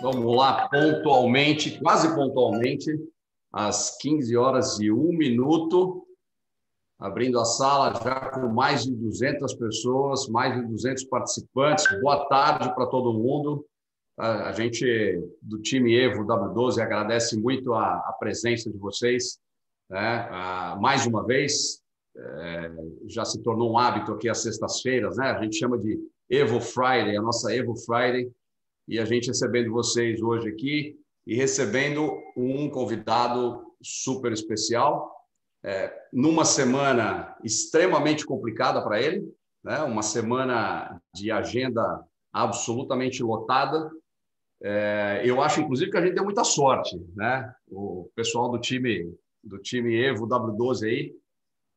Vamos lá, pontualmente, quase pontualmente, às 15 horas e 1 minuto, abrindo a sala já com mais de 200 pessoas, mais de 200 participantes. Boa tarde para todo mundo. A gente do time Evo W12 agradece muito a, a presença de vocês. Né? mais uma vez, é, já se tornou um hábito aqui às sextas-feiras, né? A gente chama de Evo Friday, a nossa Evo Friday, e a gente recebendo vocês hoje aqui e recebendo um convidado super especial, é, numa semana extremamente complicada para ele, né? uma semana de agenda absolutamente lotada. É, eu acho, inclusive, que a gente deu muita sorte, né? O pessoal do time do time Evo W12 aí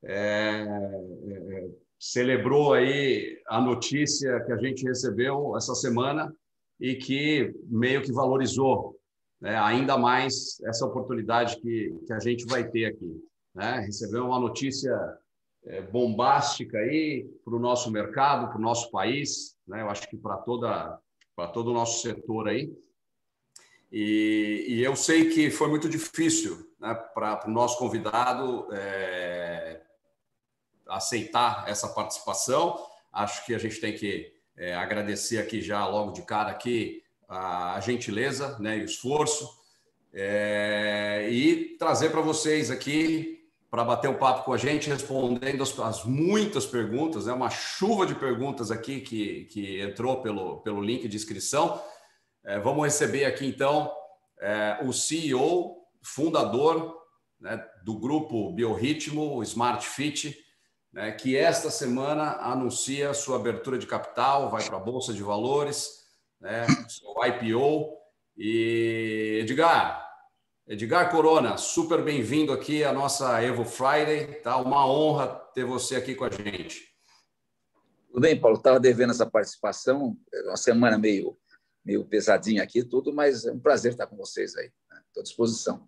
é, é, celebrou aí a notícia que a gente recebeu essa semana e que meio que valorizou né, ainda mais essa oportunidade que, que a gente vai ter aqui. Né? Recebeu uma notícia é, bombástica aí para o nosso mercado, para o nosso país, né? eu acho que para toda para todo o nosso setor aí. E, e, eu sei que foi muito difícil né, para o nosso convidado é, aceitar essa participação. Acho que a gente tem que é, agradecer aqui já logo de cara aqui a, gentileza né, e o esforço é, e trazer para vocês aqui para bater um papo com a gente, respondendo as, as, muitas perguntas, né, uma chuva de perguntas aqui que, que entrou pelo, pelo link de inscrição. É, vamos receber aqui então é, o CEO, fundador né, do grupo Biorritmo, Smart Fit, né, que esta semana anuncia sua abertura de capital, vai para a Bolsa de Valores, né, seu IPO. E Edgar, Edgar Corona, super bem-vindo aqui à nossa Evo Friday. Tá uma honra ter você aqui com a gente. Tudo bem, Paulo. Estava devendo essa participação, é uma semana meio, meio pesadinha aqui, tudo, mas é um prazer estar com vocês aí. Estou né? à disposição.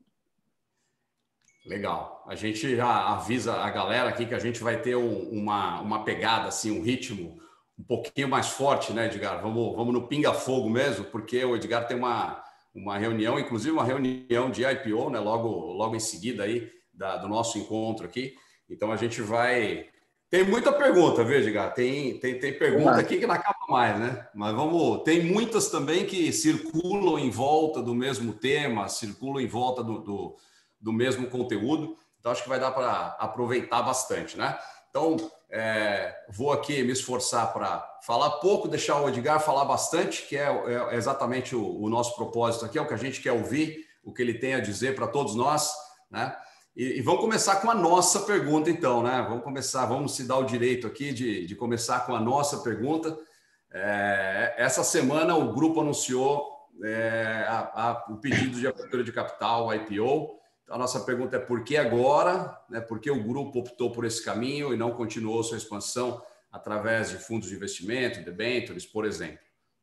Legal. A gente já avisa a galera aqui que a gente vai ter um, uma, uma pegada, assim, um ritmo um pouquinho mais forte, né, Edgar? Vamos, vamos no pinga-fogo mesmo, porque o Edgar tem uma, uma reunião, inclusive uma reunião de IPO, né, logo, logo em seguida aí da, do nosso encontro aqui. Então a gente vai. Tem muita pergunta, viu, Edgar? Tem, tem, tem pergunta aqui que não acaba mais, né? Mas vamos. Tem muitas também que circulam em volta do mesmo tema, circulam em volta do, do do mesmo conteúdo. Então, acho que vai dar para aproveitar bastante, né? Então, é, vou aqui me esforçar para falar pouco, deixar o Edgar falar bastante, que é, é exatamente o, o, nosso propósito aqui, é o que a gente quer ouvir, o que ele tem a dizer para todos nós, né? E, e, vamos começar com a nossa pergunta, então, né? Vamos começar, vamos se dar o direito aqui de, de começar com a nossa pergunta. É, essa semana o grupo anunciou é, a, a, o pedido de abertura de capital, IPO, a nossa pergunta é por que agora? Né? Por que o grupo optou por esse caminho e não continuou sua expansão através de fundos de investimento, debentures, por exemplo?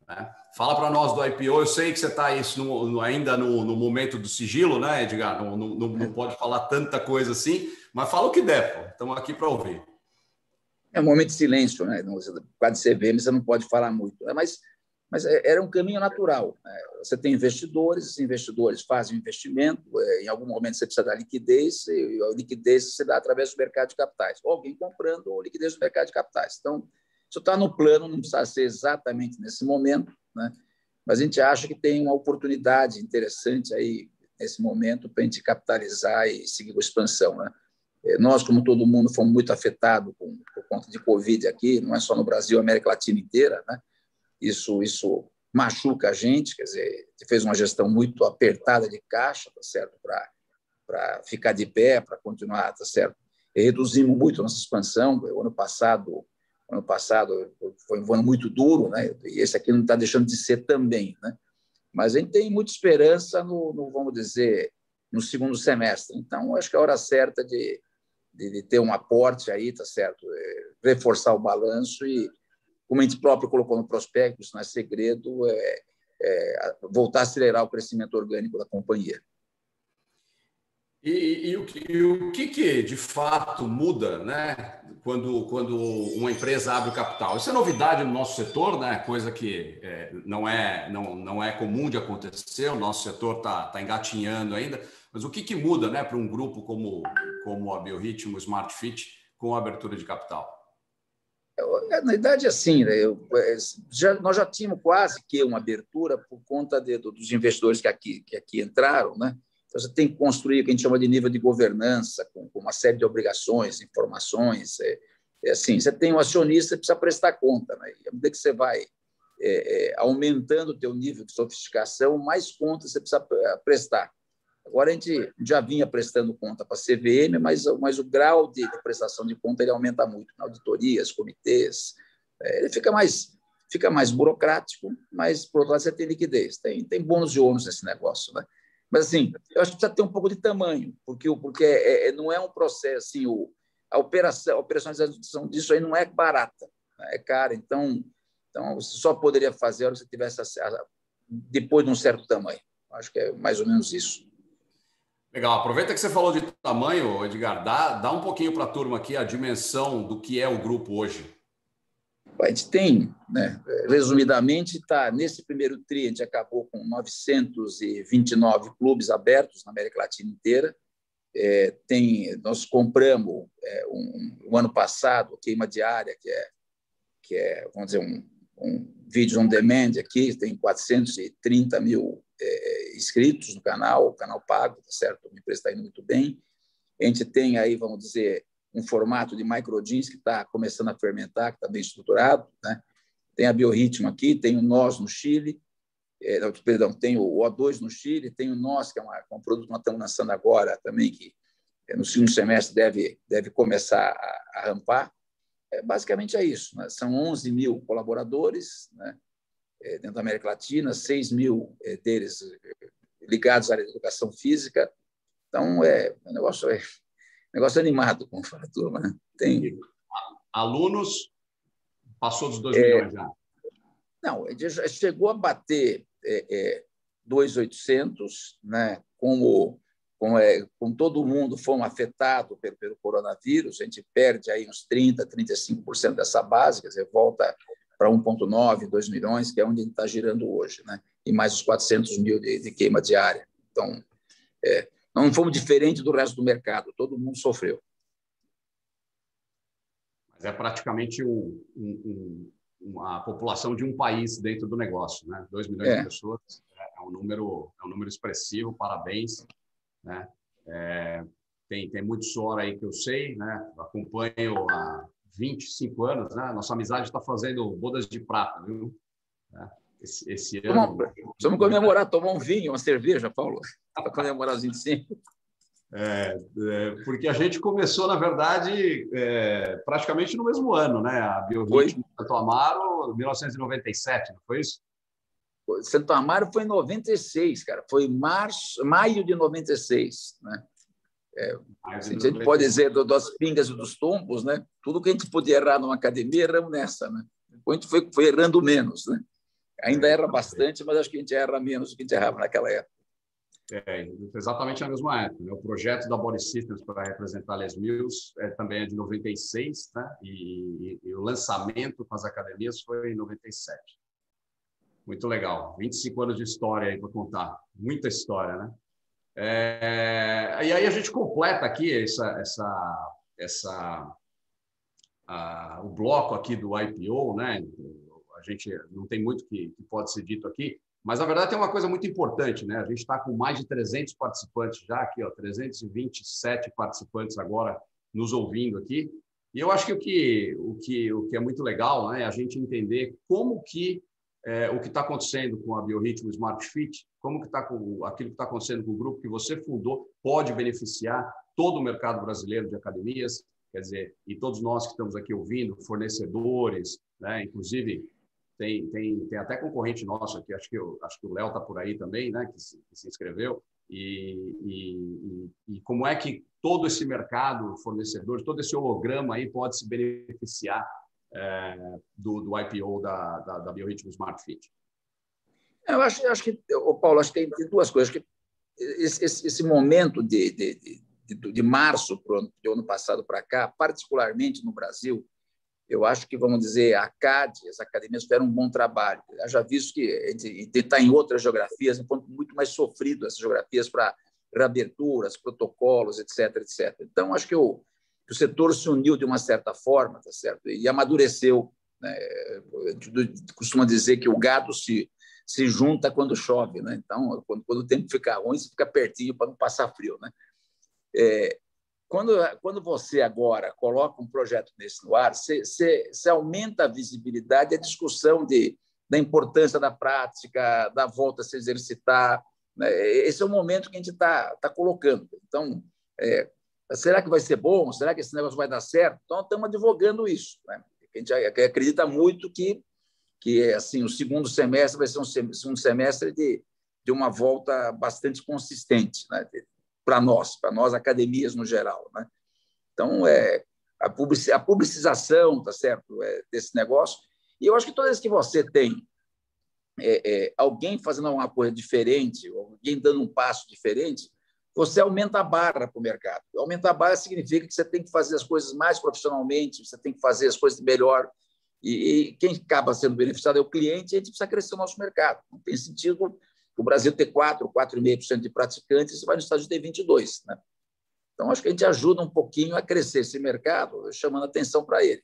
Né? Fala para nós do IPO. Eu sei que você está ainda no, no, momento do sigilo, né, Edgar? Não, não, não, pode falar tanta coisa assim, mas fala o que der. Estamos aqui para ouvir. É um momento de silêncio, né? De CVM, você não pode falar muito. Mas mas é, era um caminho natural. Né? Você tem investidores, esses investidores fazem investimento, é, em algum momento você precisa dar liquidez, e a liquidez você dá através do mercado de capitais, ou alguém comprando ou liquidez do mercado de capitais. Então, isso está no plano, não precisa ser exatamente nesse momento, né? mas a gente acha que tem uma oportunidade interessante aí nesse momento para a gente capitalizar e seguir com a expansão. Né? É, nós, como todo mundo, fomos muito afetados por conta de Covid aqui, não é só no Brasil, América Latina inteira, né? Isso, isso machuca a gente, quer dizer, fez uma gestão muito apertada de caixa, tá certo, para ficar de pé, para continuar, tá certo. E reduzimos muito a nossa expansão. O ano passado, ano passado foi um ano muito duro, né? E esse aqui não está deixando de ser também, né? Mas a gente tem muita esperança no, no vamos dizer, no segundo semestre. Então, acho que é a hora certa de, de, de ter um aporte aí, tá certo? É, reforçar o balanço e como a gente próprio colocou no prospecto, isso não é segredo, é, é voltar a acelerar o crescimento orgânico da companhia. E, e, o, e, o, que, que de fato muda, né? Quando, quando uma empresa abre o capital. Isso é novidade no nosso setor, né? Coisa que é, não, é, não, não é comum de acontecer. O nosso setor está tá engatinhando ainda. Mas o que, que muda, né, para um grupo como, como a Biorritmo Smart Fit com a abertura de capital? É, na verdade, assim, né, eu, é, já, nós já tínhamos quase que uma abertura por conta de, dos investidores que aqui, que aqui entraram, né? Então, você tem que construir o que a gente chama de nível de governança, com, com uma série de obrigações, informações. É, é, assim, você tem um acionista, precisa prestar conta. Né? E à medida que você vai é, é, aumentando o teu nível de sofisticação, mais contas você precisa prestar. Agora, a gente já vinha prestando conta para a CVM, mas, mas o grau de, de, prestação de conta ele aumenta muito. Na auditorias, comitês, é, ele fica mais, fica mais burocrático, mas, por outro lado, você tem liquidez. Tem, tem bônus de ônus nesse negócio. Né? Mas, assim, eu acho que precisa ter um pouco de tamanho, porque, porque é, é, não é um processo, assim, o, a, operação, a operacionalização disso aí não é barata, né? é cara. Então, então, você só poderia fazer se tivesse depois de um certo tamanho. Acho que é mais ou menos isso. Legal. Aproveita que você falou de tamanho, Edgar. Dá, dá um pouquinho para a turma aqui a dimensão do que é o grupo hoje. A gente tem, né, resumidamente, tá, nesse primeiro tri, a gente acabou com 929 clubes abertos na América Latina inteira. É, tem, nós compramos é, um, um, ano passado queima diária, que é, que é vamos dizer, um, um vídeo on demand aqui, tem 430 mil é, inscritos no canal, o canal pago, tá certo? A empresa está indo muito bem. A gente tem aí, vamos dizer, um formato de microjeans que está começando a fermentar, que está bem estruturado. Né? Tem a Biorritmo aqui, tem o Nós no Chile, é, perdão, tem o O2 no Chile, tem o Nós, que é, uma, um produto que nós estamos lançando agora também, que é, no segundo semestre deve, deve começar a, a rampar. É, basicamente é isso. Né? São 11 mil colaboradores né? é, dentro da América Latina, 6 mil é, deles é, ligados à área de educação física. Então, é, o negócio é negócio animado, como fala a turma. Né? Tem... Alunos, passou dos 2 é, milhões já? Não, já chegou a bater é, é, 2,800, né? como, como, é, como todo mundo foi afetado pelo, pelo coronavírus, a gente perde aí uns 30%, 35% dessa base, quer dizer, volta para 1,9, 2 milhões, que é onde está girando hoje, né? e mais os 400 mil de, de queima diária. Então, é, não fomos diferente do resto do mercado, todo mundo sofreu. Mas é praticamente um, um, uma população de um país dentro do negócio, né? 2 milhões é. de pessoas é um número é um número expressivo, parabéns, né? É, tem tem muito suor aí que eu sei, né? Acompanho há 25 anos, né? Nossa amizade está fazendo bodas de prata, viu? É esse, esse ano. Vamos comemorar, tomar um vinho, uma cerveja, Paulo, para comemorar os 25. É, é, porque a gente começou, na verdade, é, praticamente no mesmo ano, né? A Biorritmo Santo Amaro, 1997, não foi isso? Santo Amaro foi em 96, cara. Foi março, maio de 96, né? É, a gente pode dizer das pingas e dos tombos, né? Tudo que a gente podia errar numa academia, erramos nessa, né? A gente foi, foi errando menos, né? Ainda erra bastante, mas acho que a gente erra menos do que a gente errava naquela época. É, exatamente a mesma época. Né? O projeto da Body Systems para representar Les Mills é, também é de 96, né? E, e, e, o lançamento com as academias foi em 97. Muito legal. 25 anos de história aí para contar. Muita história, né? É, e aí a gente completa aqui essa, essa, essa, a, o bloco aqui do IPO, né? gente não tem muito que, que pode ser dito aqui, mas na verdade tem uma coisa muito importante, né? A gente está com mais de 300 participantes já aqui, ó, 327 participantes agora nos ouvindo aqui. E eu acho que o que, o que, o que é muito legal né, é a gente entender como que é, o que está acontecendo com a Biorritmo Smart Fit, como que está com aquilo que está acontecendo com o grupo que você fundou pode beneficiar todo o mercado brasileiro de academias, quer dizer, e todos nós que estamos aqui ouvindo, fornecedores, né, inclusive tem, tem, tem até concorrente nosso aqui, acho que, eu, acho que o Léo está por aí também, né, que se, que se inscreveu. E, e, e, como é que todo esse mercado, fornecedores, todo esse holograma aí pode se beneficiar é, do, do IPO da, da, da Biorritmo Smart Fit? Eu acho, acho que, o Paulo, acho que tem, tem duas coisas. Que esse, esse momento de, de, de, de março para o ano passado para cá, particularmente no Brasil, eu acho que, vamos dizer, a CAD, as academias fizeram um bom trabalho. Eu já visto que está em outras geografias, um ponto muito mais sofrido essas geografias para reaberturas, protocolos, etc, etc. Então, acho que o, que o setor se uniu de uma certa forma, tá certo? E amadureceu. Né? Costuma dizer que o gado se, se junta quando chove, né? Então, quando, quando o tempo fica ruim, você fica pertinho para não passar frio, né? É, quando, quando você agora coloca um projeto desse no ar, você, você, você aumenta a visibilidade e a discussão de, da importância da prática, da volta a se exercitar. Né? Esse é o momento que a gente está tá colocando. Então, é, será que vai ser bom? Será que esse negócio vai dar certo? Então, estamos advogando isso. Né? A gente acredita muito que, que assim, o segundo semestre vai ser um, semestre de, de uma volta bastante consistente. Né? para nós, para nós academias no geral. Né? Então, é, a, publici a publicização tá certo, é, desse negócio. E eu acho que toda vez que você tem é, é, alguém fazendo alguma coisa diferente, alguém dando um passo diferente, você aumenta a barra para o mercado. Aumentar a barra significa que você tem que fazer as coisas mais profissionalmente, você tem que fazer as coisas melhor. E, e quem acaba sendo beneficiado é o cliente, e a gente precisa crescer o nosso mercado. Não tem sentido o Brasil ter 4, 4,5% de praticantes, você vai nos Estados Unidos ter 22%. Né? Então, acho que a gente ajuda um pouquinho a crescer esse mercado, chamando atenção para ele.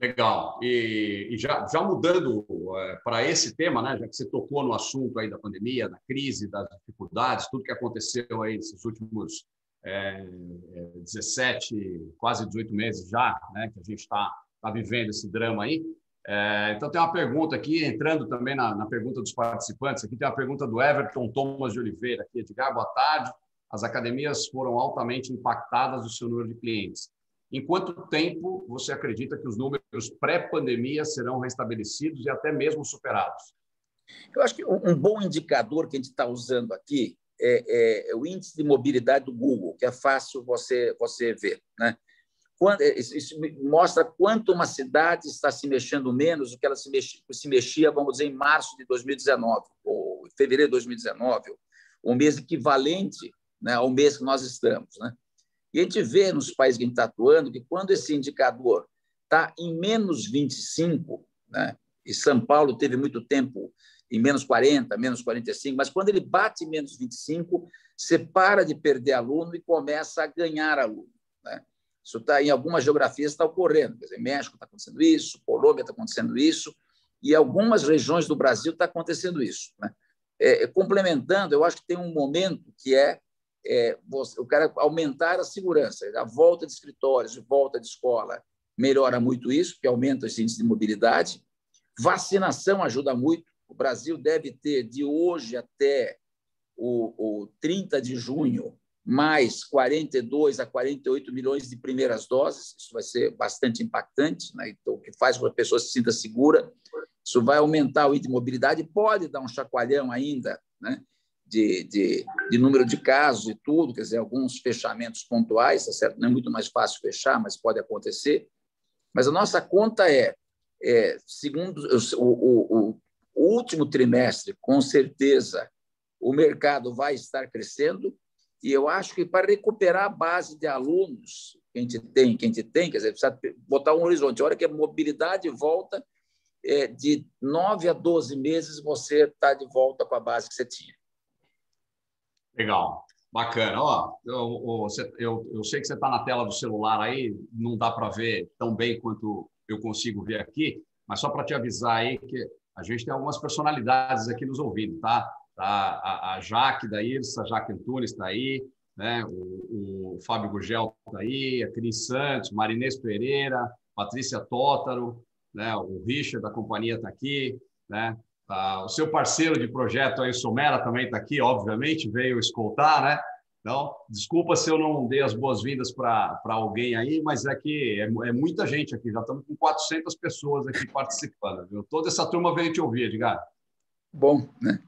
Legal. E, e já, já, mudando é, para esse tema, né, já que você tocou no assunto aí da pandemia, da crise, das dificuldades, tudo que aconteceu aí nesses últimos é, 17, quase 18 meses já, né, que a gente está tá vivendo esse drama aí, é, então, tem uma pergunta aqui, entrando também na, na, pergunta dos participantes. Aqui tem uma pergunta do Everton Thomas de Oliveira, aqui, Edgar, boa tarde. As academias foram altamente impactadas do seu número de clientes. Em quanto tempo você acredita que os números pré-pandemia serão restabelecidos e até mesmo superados? Eu acho que um bom indicador que a gente está usando aqui é, é, o índice de mobilidade do Google, que é fácil você, você ver. Né? isso mostra quanto uma cidade está se mexendo menos do que ela se mexia, se mexia, vamos dizer, em março de 2019, ou fevereiro de 2019, um mês equivalente né, ao mês que nós estamos. Né? E a gente vê nos países que a gente está atuando que quando esse indicador está em menos 25, né, e São Paulo teve muito tempo em menos 40, menos 45, mas quando ele bate em menos 25, você para de perder aluno e começa a ganhar aluno. Né? Isso está em algumas geografias está ocorrendo. Quer dizer, México está acontecendo isso, Colômbia está acontecendo isso, e algumas regiões do Brasil está acontecendo isso. Né? É, complementando, eu acho que tem um momento que é, é você, o cara aumentar a segurança, a volta de escritórios, a volta de escola melhora muito isso, porque aumenta esse índice de mobilidade. Vacinação ajuda muito. O Brasil deve ter, de hoje até o, o 30 de junho, mais 42 a 48 milhões de primeiras doses, isso vai ser bastante impactante, né? então, o que faz com que a pessoa se sinta segura. Isso vai aumentar o índice de mobilidade, pode dar um chacoalhão ainda né? De, de, de, número de casos e tudo, quer dizer, alguns fechamentos pontuais, tá certo? não é muito mais fácil fechar, mas pode acontecer. Mas a nossa conta é, é segundo o, o, o, último trimestre, com certeza, o mercado vai estar crescendo, e eu acho que para recuperar a base de alunos que a gente tem, que a gente tem, quer dizer, precisa botar um horizonte. A hora que a mobilidade volta, é, de nove a doze meses você está de volta com a base que você tinha. Legal, bacana. Ó, eu, eu, eu sei que você está na tela do celular aí, não dá para ver tão bem quanto eu consigo ver aqui, mas só para te avisar aí que a gente tem algumas personalidades aqui nos ouvindo, tá? Tá? A, a Jaque da Irsa, a Jaque Antunes está aí, né? o, o Fábio Gugel está aí, a Cris Santos, Marinês Pereira, Patrícia Tótaro, né? o Richard da companhia está aqui, né? Tá, o seu parceiro de projeto aí, Somera, também está aqui, obviamente, veio escoltar, né? Então, desculpa se eu não dei as boas-vindas para alguém aí, mas é que é, é, muita gente aqui, já estamos com 400 pessoas aqui participando. Viu? Toda essa turma veio te ouvir, Edgar. Bom, né?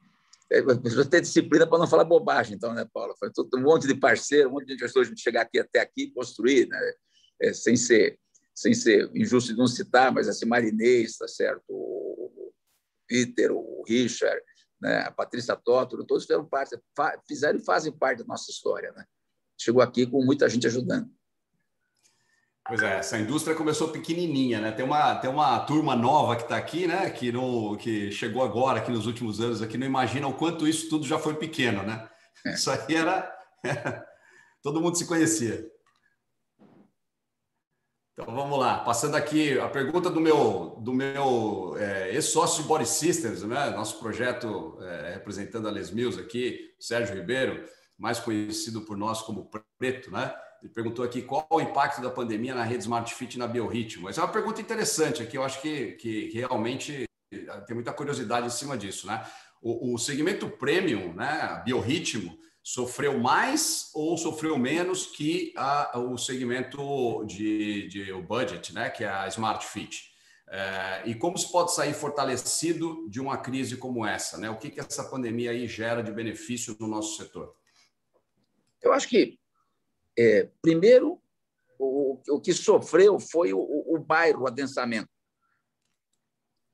É, precisa ter disciplina para não falar bobagem, então, né, Paulo? Foi todo um monte de parceiro, um monte de investidores de chegar aqui até aqui construir, né? É, sem ser sem ser injusto de não citar, mas assim, Marinês, tá certo? O Peter, o Richard, né? a Patrícia Tótoro, todos fizeram parte, fizeram e fazem parte da nossa história. Né? Chegou aqui com muita gente ajudando. Pois é, essa indústria começou pequenininha, né? Tem uma, tem uma turma nova que está aqui, né? Que, no, que chegou agora, aqui nos últimos anos, aqui não imagina o quanto isso tudo já foi pequeno, né? É. Isso aí era. Todo mundo se conhecia. Então vamos lá, passando aqui a pergunta do meu do meu é, ex-sócio Body Systems, né? Nosso projeto é, representando a Les Mills aqui, Sérgio Ribeiro, mais conhecido por nós como Preto, né? Ele perguntou aqui qual o impacto da pandemia na rede Smart Fit e na Biorritmo. Essa é uma pergunta interessante aqui, eu acho que, que, que realmente tem muita curiosidade em cima disso. Né? O, o segmento premium, né, Biorritmo, sofreu mais ou sofreu menos que a, o segmento de, de o budget, né, que é a Smart Fit? É, e como se pode sair fortalecido de uma crise como essa? Né? O que, que essa pandemia aí gera de benefício no nosso setor? Eu acho que é, primeiro, o, o que sofreu foi o, o bairro, o adensamento.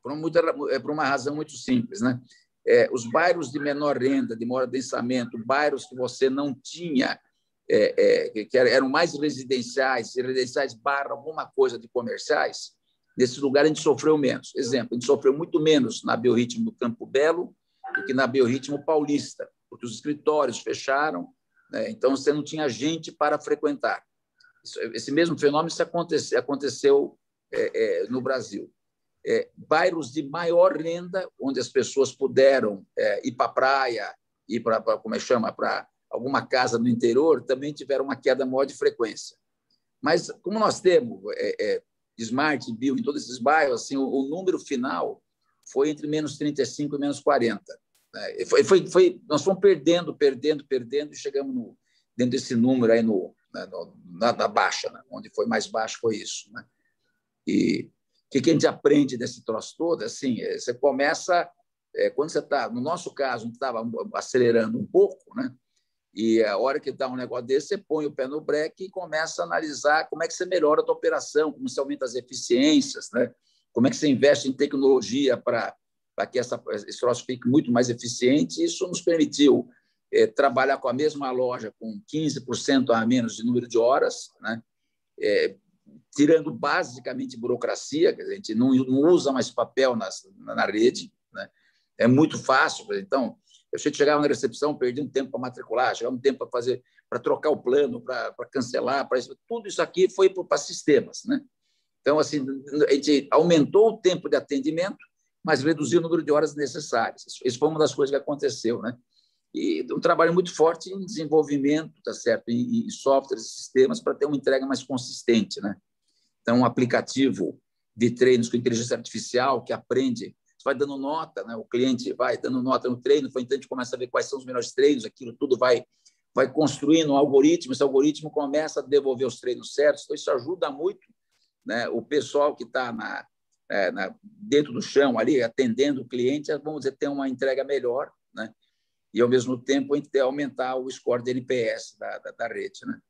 Por uma, é, por uma razão muito simples. Né? É, os bairros de menor renda, de maior adensamento, bairros que você não tinha, é, é, que eram mais residenciais, residenciais barra alguma coisa de comerciais, nesse lugar a gente sofreu menos. Exemplo, a gente sofreu muito menos na Biorritmo do Campo Belo do que na Biorritmo Paulista, porque os escritórios fecharam, né? Então, você não tinha gente para frequentar. esse mesmo fenômeno aconteceu, aconteceu é, é, no Brasil. É, bairros de maior renda, onde as pessoas puderam é, ir para a praia, ir para, como é chama, para alguma casa no interior, também tiveram uma queda maior de frequência. Mas, como nós temos é, é, Smart Bill em todos esses bairros, assim, o, o número final foi entre menos 35 e menos 40. Né? Foi, foi, foi, nós fomos perdendo, perdendo, perdendo e chegamos no, dentro desse número aí no, né, no na, na, baixa, né? onde foi mais baixo foi isso. Né? E que, que a gente aprende desse troço todo? Assim, é, você começa, é, quando você está, no nosso caso, estava acelerando um pouco, né? E a hora que dá um negócio desse, você põe o pé no breque e começa a analisar como é que você melhora a tua operação, como você aumenta as eficiências, né? como é que você investe em tecnologia para que essa, esse troço fique muito mais eficiente. Isso nos permitiu é, trabalhar com a mesma loja com 15% a menos de número de horas, né? É, tirando basicamente burocracia, que a gente não, não usa mais papel nas, na rede. Né? É muito fácil. Então, eu chegava na recepção, perdi um tempo para matricular, chegava um tempo para fazer, para trocar o plano, para, para cancelar, para isso. tudo isso aqui foi para sistemas. Né? Então, assim, a gente aumentou o tempo de atendimento, mas reduzir o número de horas necessárias. Isso foi uma das coisas que aconteceu, né? E um trabalho muito forte em desenvolvimento, tá certo, em, em softwares e sistemas para ter uma entrega mais consistente, né? Então, um aplicativo de treinos com inteligência artificial que aprende, vai dando nota, né? O cliente vai dando nota no treino, então a gente começa a ver quais são os melhores treinos, aquilo tudo vai vai construindo um algoritmo, esse algoritmo começa a devolver os treinos certos, então isso ajuda muito né, o pessoal que está na, é, na, dentro do chão ali, atendendo o cliente, vamos dizer, ter uma entrega melhor, né? E, ao mesmo tempo, aumentar o score de NPS da, da, da rede, né?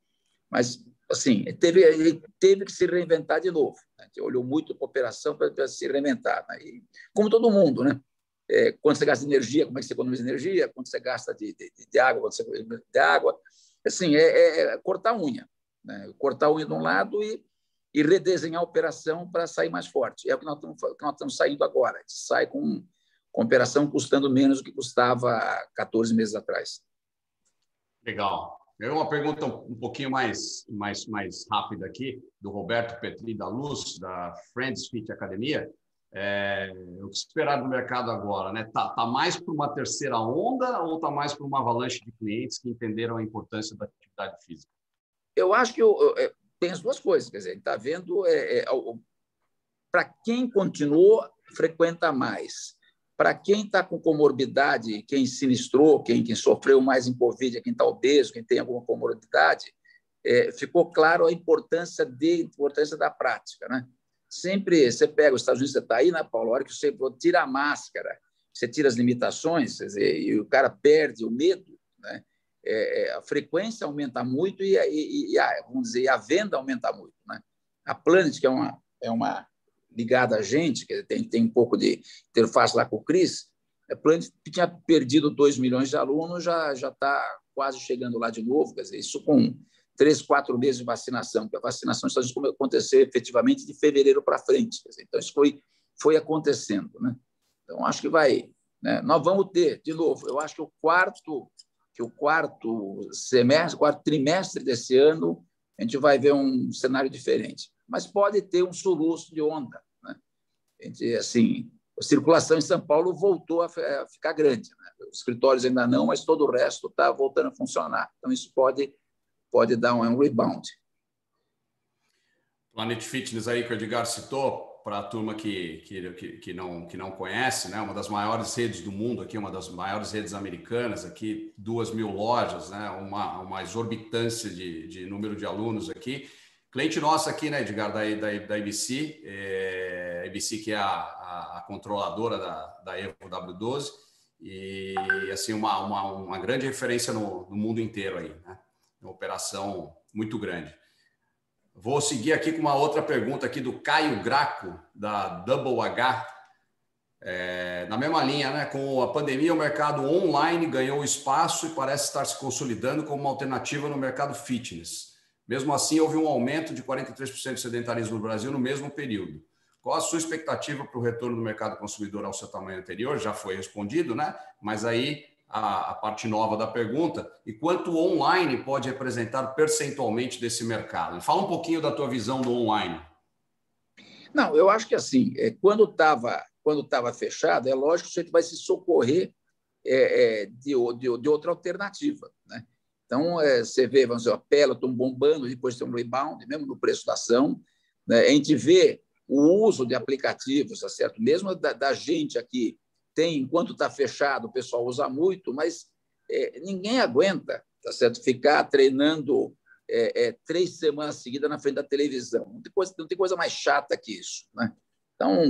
Mas, assim, teve, teve que se reinventar de novo. Né? A gente olhou muito para a operação para se reinventar. Né? E, como todo mundo, né? É, quando você gasta energia, como é que você economiza energia? Quando você gasta de, de, de água, quando você de água. Assim, é, é, é cortar unha. Né? Cortar a unha de um lado e e redesenhar a operação para sair mais forte. É o que nós estamos, que nós estamos saindo agora. A gente sai com, com a operação custando menos do que custava 14 meses atrás. Legal. Eu uma pergunta um pouquinho mais, mais, mais rápida aqui, do Roberto Petri da Luz, da Friends Fit Academia. É, o que esperar do mercado agora? Né? Tá, tá mais para uma terceira onda ou tá mais para uma avalanche de clientes que entenderam a importância da atividade física? Eu acho que eu, eu, tem as duas coisas. Quer dizer, está vendo é, é, para quem continuou, frequenta mais. Para quem está com comorbidade, quem sinistrou, quem, quem sofreu mais em Covid, quem está obeso, quem tem alguma comorbidade, é, ficou claro a importância, de, importância da prática. Né? Sempre você pega os Estados Unidos, você está aí, na né, Paulo, a hora que você tira a máscara, você tira as limitações, dizer, e o cara perde o medo, né? É, é, a frequência aumenta muito e, e, e, a, vamos dizer, a venda aumenta muito. Né? A Planet, que é uma, é uma ligada a gente, que tem, tem um pouco de interface lá com o Cris, É, Planet tinha perdido 2 milhões de alunos, já está quase chegando lá de novo, quer dizer, isso com três, quatro meses de vacinação, porque a vacinação está acontecer efetivamente de fevereiro para frente. Dizer, então, isso foi, foi acontecendo. Né? Então, acho que vai. Né? Nós vamos ter, de novo, eu acho que o quarto, que o quarto semestre, quarto trimestre desse ano, a gente vai ver um cenário diferente. Mas pode ter um soluço de onda. Né? Assim, a circulação em São Paulo voltou a ficar grande. Né? Os escritórios ainda não, mas todo o resto está voltando a funcionar. Então, isso pode, pode dar um rebound. Planet Fitness aí que o Edgar citou, para a turma que, que, que, não, que não conhece, né? uma das maiores redes do mundo aqui, uma das maiores redes americanas aqui, duas mil lojas, né? uma, uma exorbitância de, de número de alunos aqui. Cliente nosso aqui, né, Edgar, da, da, da ABC, é, ABC que é a, a, a controladora da, da Evo W12, e assim, uma, uma, uma grande referência no, no mundo inteiro aí, né? Uma operação muito grande. Vou seguir aqui com uma outra pergunta aqui do Caio Graco, da Double H. É, na mesma linha, né? Com a pandemia, o mercado online ganhou espaço e parece estar se consolidando como uma alternativa no mercado fitness. Mesmo assim, houve um aumento de 43% de sedentarismo no Brasil no mesmo período. Qual a sua expectativa para o retorno do mercado consumidor ao seu tamanho anterior? Já foi respondido, né? Mas aí a, a, parte nova da pergunta, e quanto o online pode representar percentualmente desse mercado? Fala um pouquinho da tua visão do online. Não, eu acho que assim, é, quando estava quando tava fechado, é lógico que a gente vai se socorrer é, é, de, de, de, outra alternativa. Então, é, você vê, vamos dizer, a Peloton bombando, depois tem um rebound, mesmo no preço da ação. Né? A gente vê o uso de aplicativos, tá certo? mesmo da, da gente aqui, tem, enquanto está fechado, o pessoal usa muito, mas é, ninguém aguenta tá certo? ficar treinando é, é, três semanas seguidas na frente da televisão. Não tem coisa, não tem coisa mais chata que isso. Né? Então,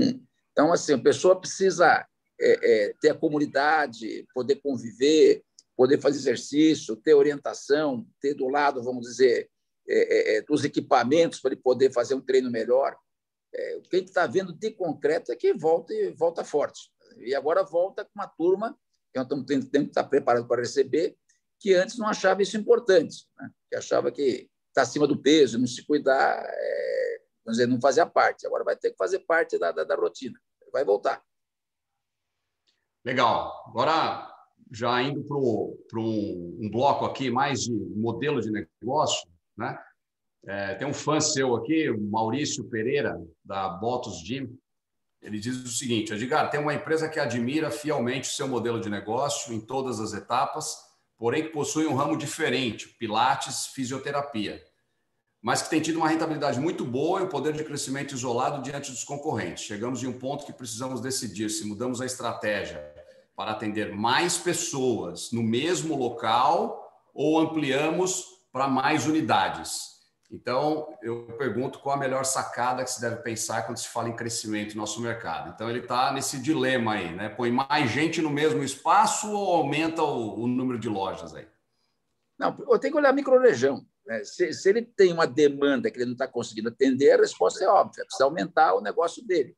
então, assim, a pessoa precisa é, é, ter a comunidade, poder conviver, poder fazer exercício, ter orientação, ter do lado, vamos dizer, é, dos equipamentos para ele poder fazer um treino melhor. o que a gente está vendo de concreto é que volta e volta forte. E agora volta com uma turma que nós estamos tendo, tendo que estar preparado para receber, que antes não achava isso importante, né? que achava que está acima do peso, não se cuidar, é, vamos dizer, não fazia parte. Agora vai ter que fazer parte da, da, da rotina, vai voltar. Legal. Agora, já indo para um, um bloco aqui mais de modelo de negócio, né? É, tem um fã seu aqui, Maurício Pereira, da Botos Gym. Ele diz o seguinte: Edgar, tem uma empresa que admira fielmente o seu modelo de negócio em todas as etapas, porém que possui um ramo diferente, Pilates, fisioterapia, mas que tem tido uma rentabilidade muito boa e um poder de crescimento isolado diante dos concorrentes. Chegamos em um ponto que precisamos decidir se mudamos a estratégia para atender mais pessoas no mesmo local ou ampliamos para mais unidades. Então, eu pergunto qual a melhor sacada que se deve pensar quando se fala em crescimento no nosso mercado. Então, ele está nesse dilema aí, né? Põe mais gente no mesmo espaço ou aumenta o, o número de lojas aí? Não, eu tenho que olhar a micro-região. Né? Se, se, ele tem uma demanda que ele não está conseguindo atender, a resposta é óbvia, precisa aumentar o negócio dele,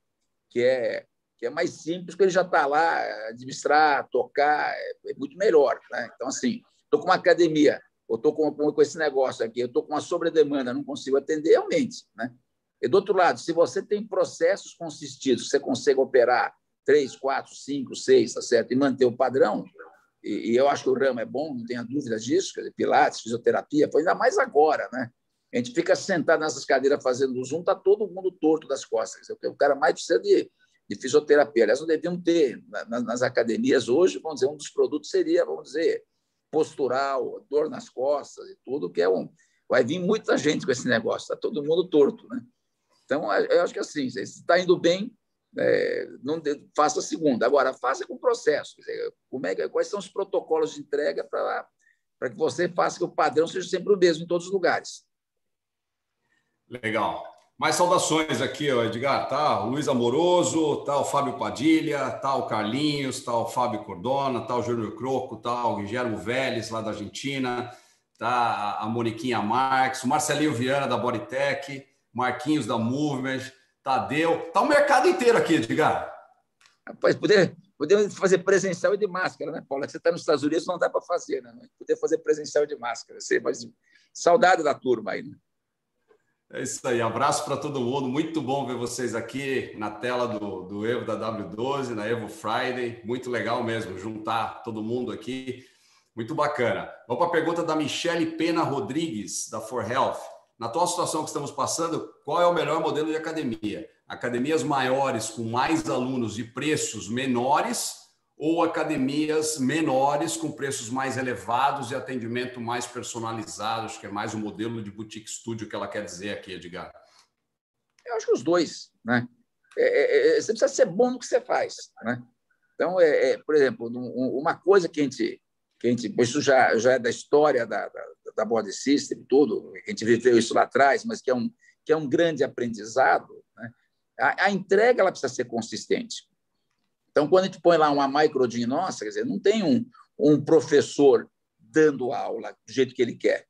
que é, que é mais simples, porque ele já está lá, administrar, tocar, é, muito melhor. Né? Então, assim, estou com uma academia, eu estou com, com esse negócio aqui, eu estou com uma sobredemanda, não consigo atender, realmente. Né? E do outro lado, se você tem processos consistidos, você consegue operar três, quatro, cinco, seis, tá certo? E manter o padrão, e, e eu acho que o ramo é bom, não tenha dúvida disso, dizer, pilates, fisioterapia, ainda mais agora, né? A gente fica sentado nessas cadeiras fazendo zoom, está todo mundo torto das costas. O cara mais precisa de, de fisioterapia. Aliás, não deviam ter nas, academias hoje, vamos dizer, um dos produtos seria, vamos dizer, postural, dor nas costas e tudo, que é um. Vai vir muita gente com esse negócio, está todo mundo torto. Né? Então, eu acho que assim, se está indo bem, é, não faça a segunda. Agora, faça com processo. Dizer, como é, quais são os protocolos de entrega para que você faça que o padrão seja sempre o mesmo em todos os lugares. Legal. Mais saudações aqui, Edgar. Tá o Luiz Amoroso, tá o Fábio Padilha, tá o Carlinhos, tá o Fábio Cordona, tá o Júnior Croco, tá o Guilherme Vélez, lá da Argentina, tá a Moniquinha Marques, o Marcelinho Viana, da Bodytech, Marquinhos, da Movement, Tadeu. Tá o mercado inteiro aqui, Edgar. Rapaz, poder, Podemos fazer presencial e de máscara, né, Paulo? Você está nos Estados Unidos, não dá para fazer, né? Poder fazer presencial e de máscara. Você, mas saudade da turma aí, né? É isso aí, abraço para todo mundo. Muito bom ver vocês aqui na tela do, do Evo da W12, na Evo Friday. Muito legal mesmo, juntar todo mundo aqui. Muito bacana. Vamos para a pergunta da Michele Pena Rodrigues, da For Health. Na atual situação que estamos passando, qual é o melhor modelo de academia? Academias maiores com mais alunos e preços menores ou academias menores com preços mais elevados e atendimento mais personalizado? Acho que é mais o um modelo de boutique studio que ela quer dizer aqui, Edgar. Eu acho que os dois, né? É, é, é você precisa ser bom no que você faz, né? Então, é, é por exemplo, uma coisa que a gente que a gente, isso já, já é da história da, da, da Body System, tudo, a gente viveu isso lá atrás, mas que é um, que é um grande aprendizado, né? a, a, entrega ela precisa ser consistente. Então, quando a gente põe lá uma microdin nossa, quer dizer, não tem um, um professor dando aula do jeito que ele quer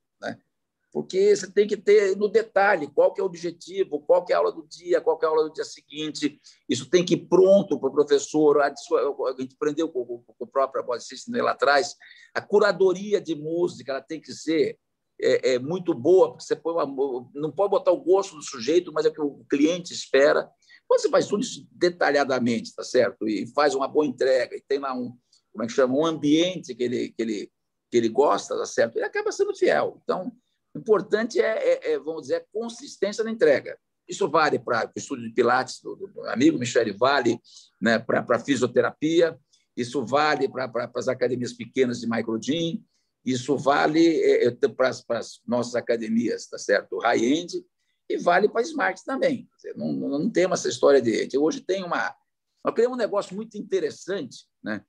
porque você tem que ter no detalhe qual que é o objetivo, qual que é a aula do dia, qual que é a aula do dia seguinte. Isso tem que ir pronto para o professor. A gente aprendeu com, o próprio Voice System lá atrás. A curadoria de música ela tem que ser é, é muito boa, porque você põe uma, não pode botar o gosto do sujeito, mas é o que o cliente espera. Quando você faz tudo isso detalhadamente, tá certo? E faz uma boa entrega, e tem lá um, como é que chama, um ambiente que ele, que ele, que ele gosta, tá certo? Ele acaba sendo fiel. Então, o importante é, é, é, vamos dizer, consistência na entrega. Isso vale para o estudo de Pilates do, do amigo Michele, vale né, para a fisioterapia, isso vale para as academias pequenas de microdin, isso vale é, é para as nossas academias, tá certo? High-end, e vale para Smart também. Não, não temos essa história de. Hoje tem uma. Nós criamos um negócio muito interessante né?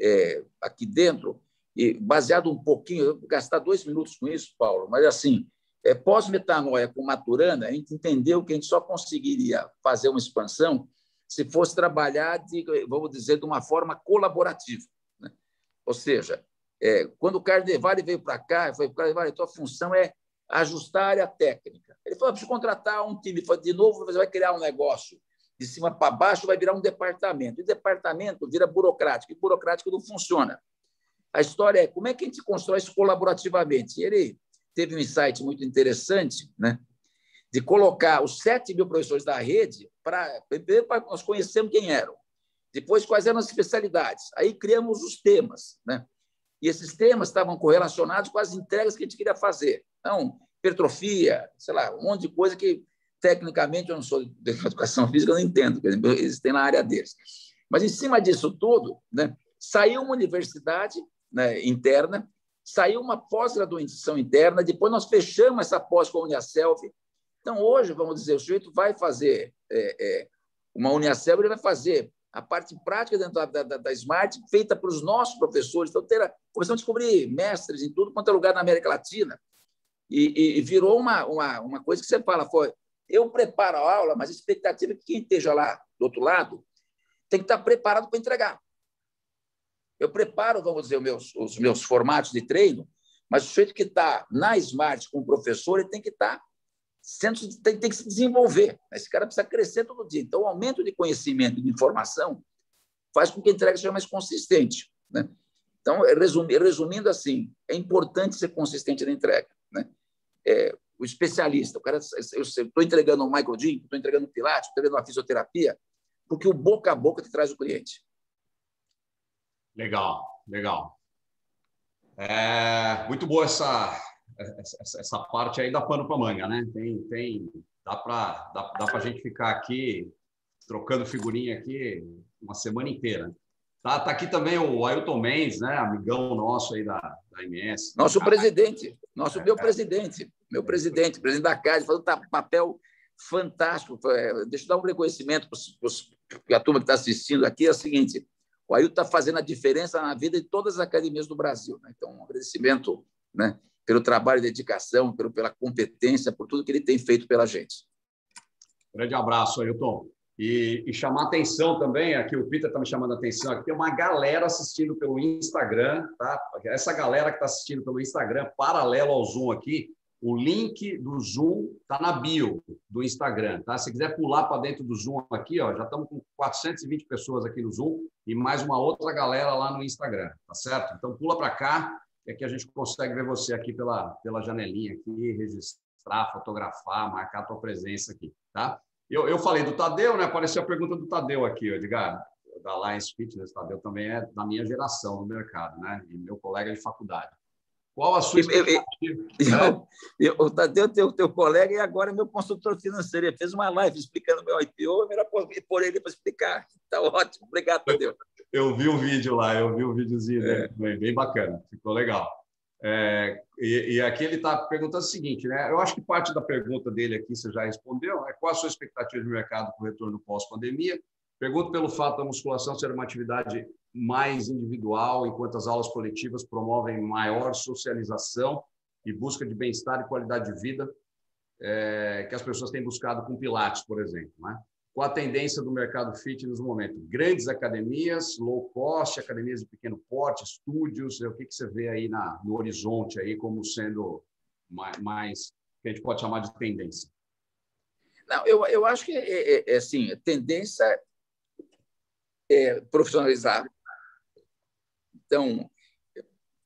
É, aqui dentro, e baseado um pouquinho, eu vou gastar dois minutos com isso, Paulo, mas assim, é, pós-metanoia com maturana, a gente entendeu que a gente só conseguiria fazer uma expansão se fosse trabalhar, de, vamos dizer, de uma forma colaborativa. Né? Ou seja, é, quando o Carnevale veio para cá, eu falei, Carnevale, a tua função é ajustar a área técnica. Ele falou, preciso contratar um time. falei, de novo, você vai criar um negócio de cima para baixo, vai virar um departamento. E departamento vira burocrático, e burocrático não funciona. A história é como é que a gente constrói isso colaborativamente. E ele teve um insight muito interessante, né? de colocar os 7 mil professores da rede para nós conhecermos quem eram, depois quais eram as especialidades, aí criamos os temas, né? E esses temas estavam correlacionados com as entregas que a gente queria fazer. Então, hipertrofia, sei lá, um monte de coisa que tecnicamente eu não sou de educação física, eu não entendo, eles têm na área deles. Mas em cima disso tudo, né, saiu uma universidade né, interna, saiu uma pós-graduação interna, depois nós fechamos essa pós com a Uniaselv. Então, hoje, vamos dizer, o sujeito vai fazer é, é, uma Uniaselv, ele vai fazer a parte prática dentro da, da, da Smart, feita para os nossos professores. Então, ter, começamos a descobrir mestres em tudo quanto é lugar na América Latina. E, e, virou uma, uma, uma coisa que você fala, foi, eu preparo a aula, mas a expectativa é que quem esteja lá do outro lado tem que estar preparado para entregar. Eu preparo, vamos dizer, os meus, os meus formatos de treino, mas o sujeito que está na Smart com o professor, ele tem que estar tá sendo, tem, tem, que se desenvolver. Esse cara precisa crescer todo dia. Então, o aumento de conhecimento de informação faz com que a entrega seja mais consistente. Né? Então, resumindo assim, é importante ser consistente na entrega. Né? É, o especialista, o cara, eu estou entregando um microdin, estou entregando um pilates, estou entregando uma fisioterapia, porque o boca a boca te traz o cliente. Legal, legal. É, muito boa essa, essa, essa parte aí da pano para manga, né? Tem, tem, dá para dá, dá a gente ficar aqui trocando figurinha aqui uma semana inteira. Tá, tá aqui também o Ailton Mendes, né? Amigão nosso aí da, da MS. Nosso presidente, nosso é, meu cara. presidente, meu presidente, presidente da casa, fazendo um papel fantástico. Deixa eu dar um reconhecimento para a turma que está assistindo aqui. É o seguinte: o Ailton está fazendo a diferença na vida de todas as academias do Brasil. Né? Então, um agradecimento né, pelo trabalho e dedicação, pelo, pela competência, por tudo que ele tem feito pela gente. Grande abraço, Ailton. E, e chamar atenção também, aqui o Peter está me chamando a atenção, aqui tem uma galera assistindo pelo Instagram, tá? Essa galera que está assistindo pelo Instagram, paralelo ao Zoom aqui, O link do Zoom está na bio do Instagram, tá? Se quiser pular para dentro do Zoom aqui, ó, já estamos com 420 pessoas aqui no Zoom e mais uma outra galera lá no Instagram, tá certo? Então pula para cá, que aqui a gente consegue ver você aqui pela, pela janelinha aqui, registrar, fotografar, marcar a tua presença aqui, tá? Eu, eu falei do Tadeu, né? Apareceu a pergunta do Tadeu aqui, Edgar, da Alliance Fitness. Tadeu também é da minha geração no mercado, né? E meu colega de faculdade. Qual a sua expectativa? Eu, eu, eu, Tadeu, teu, teu colega, e agora é meu consultor financeiro. Ele fez uma live explicando meu IPO, é melhor pôr ele para explicar. Está ótimo. Obrigado, Tadeu. Eu vi o vídeo lá, eu vi o videozinho é. dele, bem bacana, ficou legal. É, e, e, aqui ele está perguntando o seguinte, né? Eu acho que parte da pergunta dele aqui você já respondeu, é qual a sua expectativa de mercado com o retorno pós-pandemia? Pergunto pelo fato da musculação ser uma atividade mais individual, enquanto as aulas coletivas promovem maior socialização e busca de bem-estar e qualidade de vida é, que as pessoas têm buscado com Pilates, por exemplo, né? Qual a tendência do mercado fitness no momento? Grandes academias, low cost, academias de pequeno porte, estúdios, o que, que você vê aí na, no horizonte aí como sendo mais, mais, que a gente pode chamar de tendência? Não, eu, eu acho que é, é, é assim, tendência é profissionalizar. Então,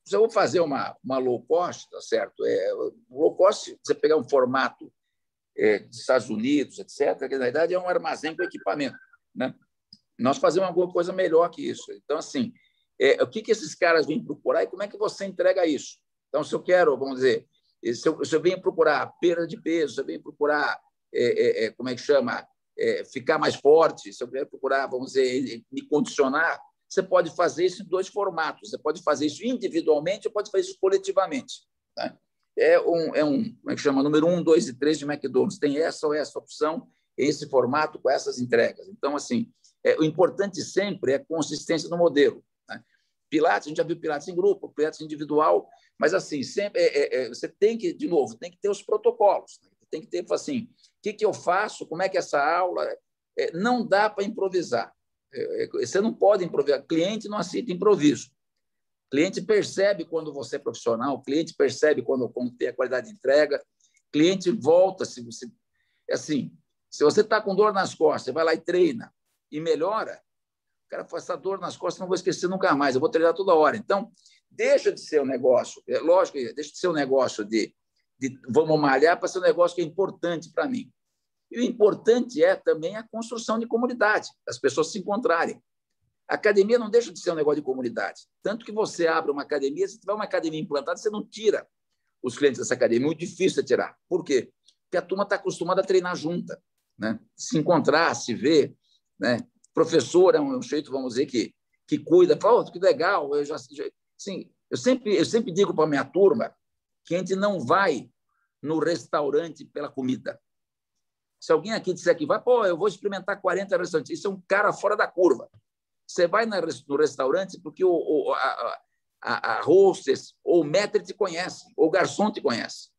se eu vou fazer uma, uma low cost, tá certo? É, low cost, você pegar um formato é, dos Estados Unidos, etc., que na verdade é um armazém com equipamento. Né? Nós fazemos alguma coisa melhor que isso. Então, assim, é, o que, que esses caras vêm procurar e como é que você entrega isso? Então, se eu quero, vamos dizer, se eu, se eu venho procurar perda de peso, se eu venho procurar, é, é, é como é que chama, é, ficar mais forte, se eu quero procurar, vamos dizer, me condicionar, você pode fazer isso em dois formatos. Você pode fazer isso individualmente ou pode fazer isso coletivamente. Né? É um, é um como é que chama? Número um, dois e três de McDonald's. Tem essa ou essa opção, esse formato, com essas entregas. Então, assim, é, o importante sempre é a consistência do modelo. Né? Pilates, a gente já viu Pilates em grupo, Pilates individual, mas, assim, sempre é, é, é você tem que, de novo, tem que ter os protocolos. Né? Tem que ter, assim, o que, que eu faço, como é que essa aula... É, não dá para improvisar. É, você não pode improvisar. Cliente não aceita improviso. O cliente percebe quando você é profissional, o cliente percebe quando, quando tem a qualidade de entrega, o cliente volta. Se você, assim, se você está com dor nas costas, você vai lá e treina e melhora, o cara fala, essa dor nas costas não vou esquecer nunca mais, eu vou treinar toda hora. Então, deixa de ser um negócio, é lógico, deixa de ser um negócio de, de vamos malhar para ser um negócio que é importante para mim. E o importante é também a construção de comunidade, as pessoas se encontrarem. Academia não deixa de ser um negócio de comunidade. Tanto que você abre uma academia, se tiver uma academia implantada, você não tira os clientes dessa academia. É muito difícil tirar. Por quê? Porque a turma está acostumada a treinar junta, né? se encontrar, se ver. Né? Professor é um jeito, vamos dizer, que, que cuida. Fala, oh, que legal. Eu, já, já, assim, eu, sempre, eu sempre digo para a minha turma que a gente não vai no restaurante pela comida. Se alguém aqui disser que vai, pô, eu vou experimentar 40 restaurantes, isso é um cara fora da curva. Você vai no restaurante porque o, o a, a, a hostess ou o maître te conhece, ou o garçom te conhece.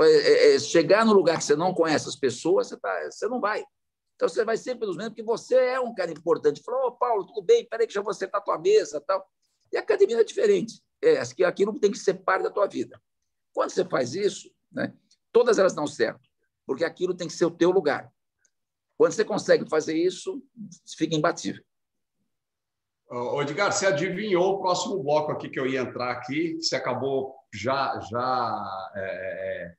É, é, chegar no lugar que você não conhece as pessoas, você, tá, você não vai. Então, você vai sempre pelos mesmos, porque você é um cara importante. Falou, oh, Paulo, tudo bem, peraí que já vou sentar a tua mesa tal. E a academia é diferente. É, aquilo tem que ser parte da tua vida. Quando você faz isso, né, todas elas dão certo, porque aquilo tem que ser o teu lugar. Quando você consegue fazer isso, fica imbatível. Ô, Edgar, você adivinhou o próximo bloco aqui que eu ia entrar aqui, você acabou já já é, é,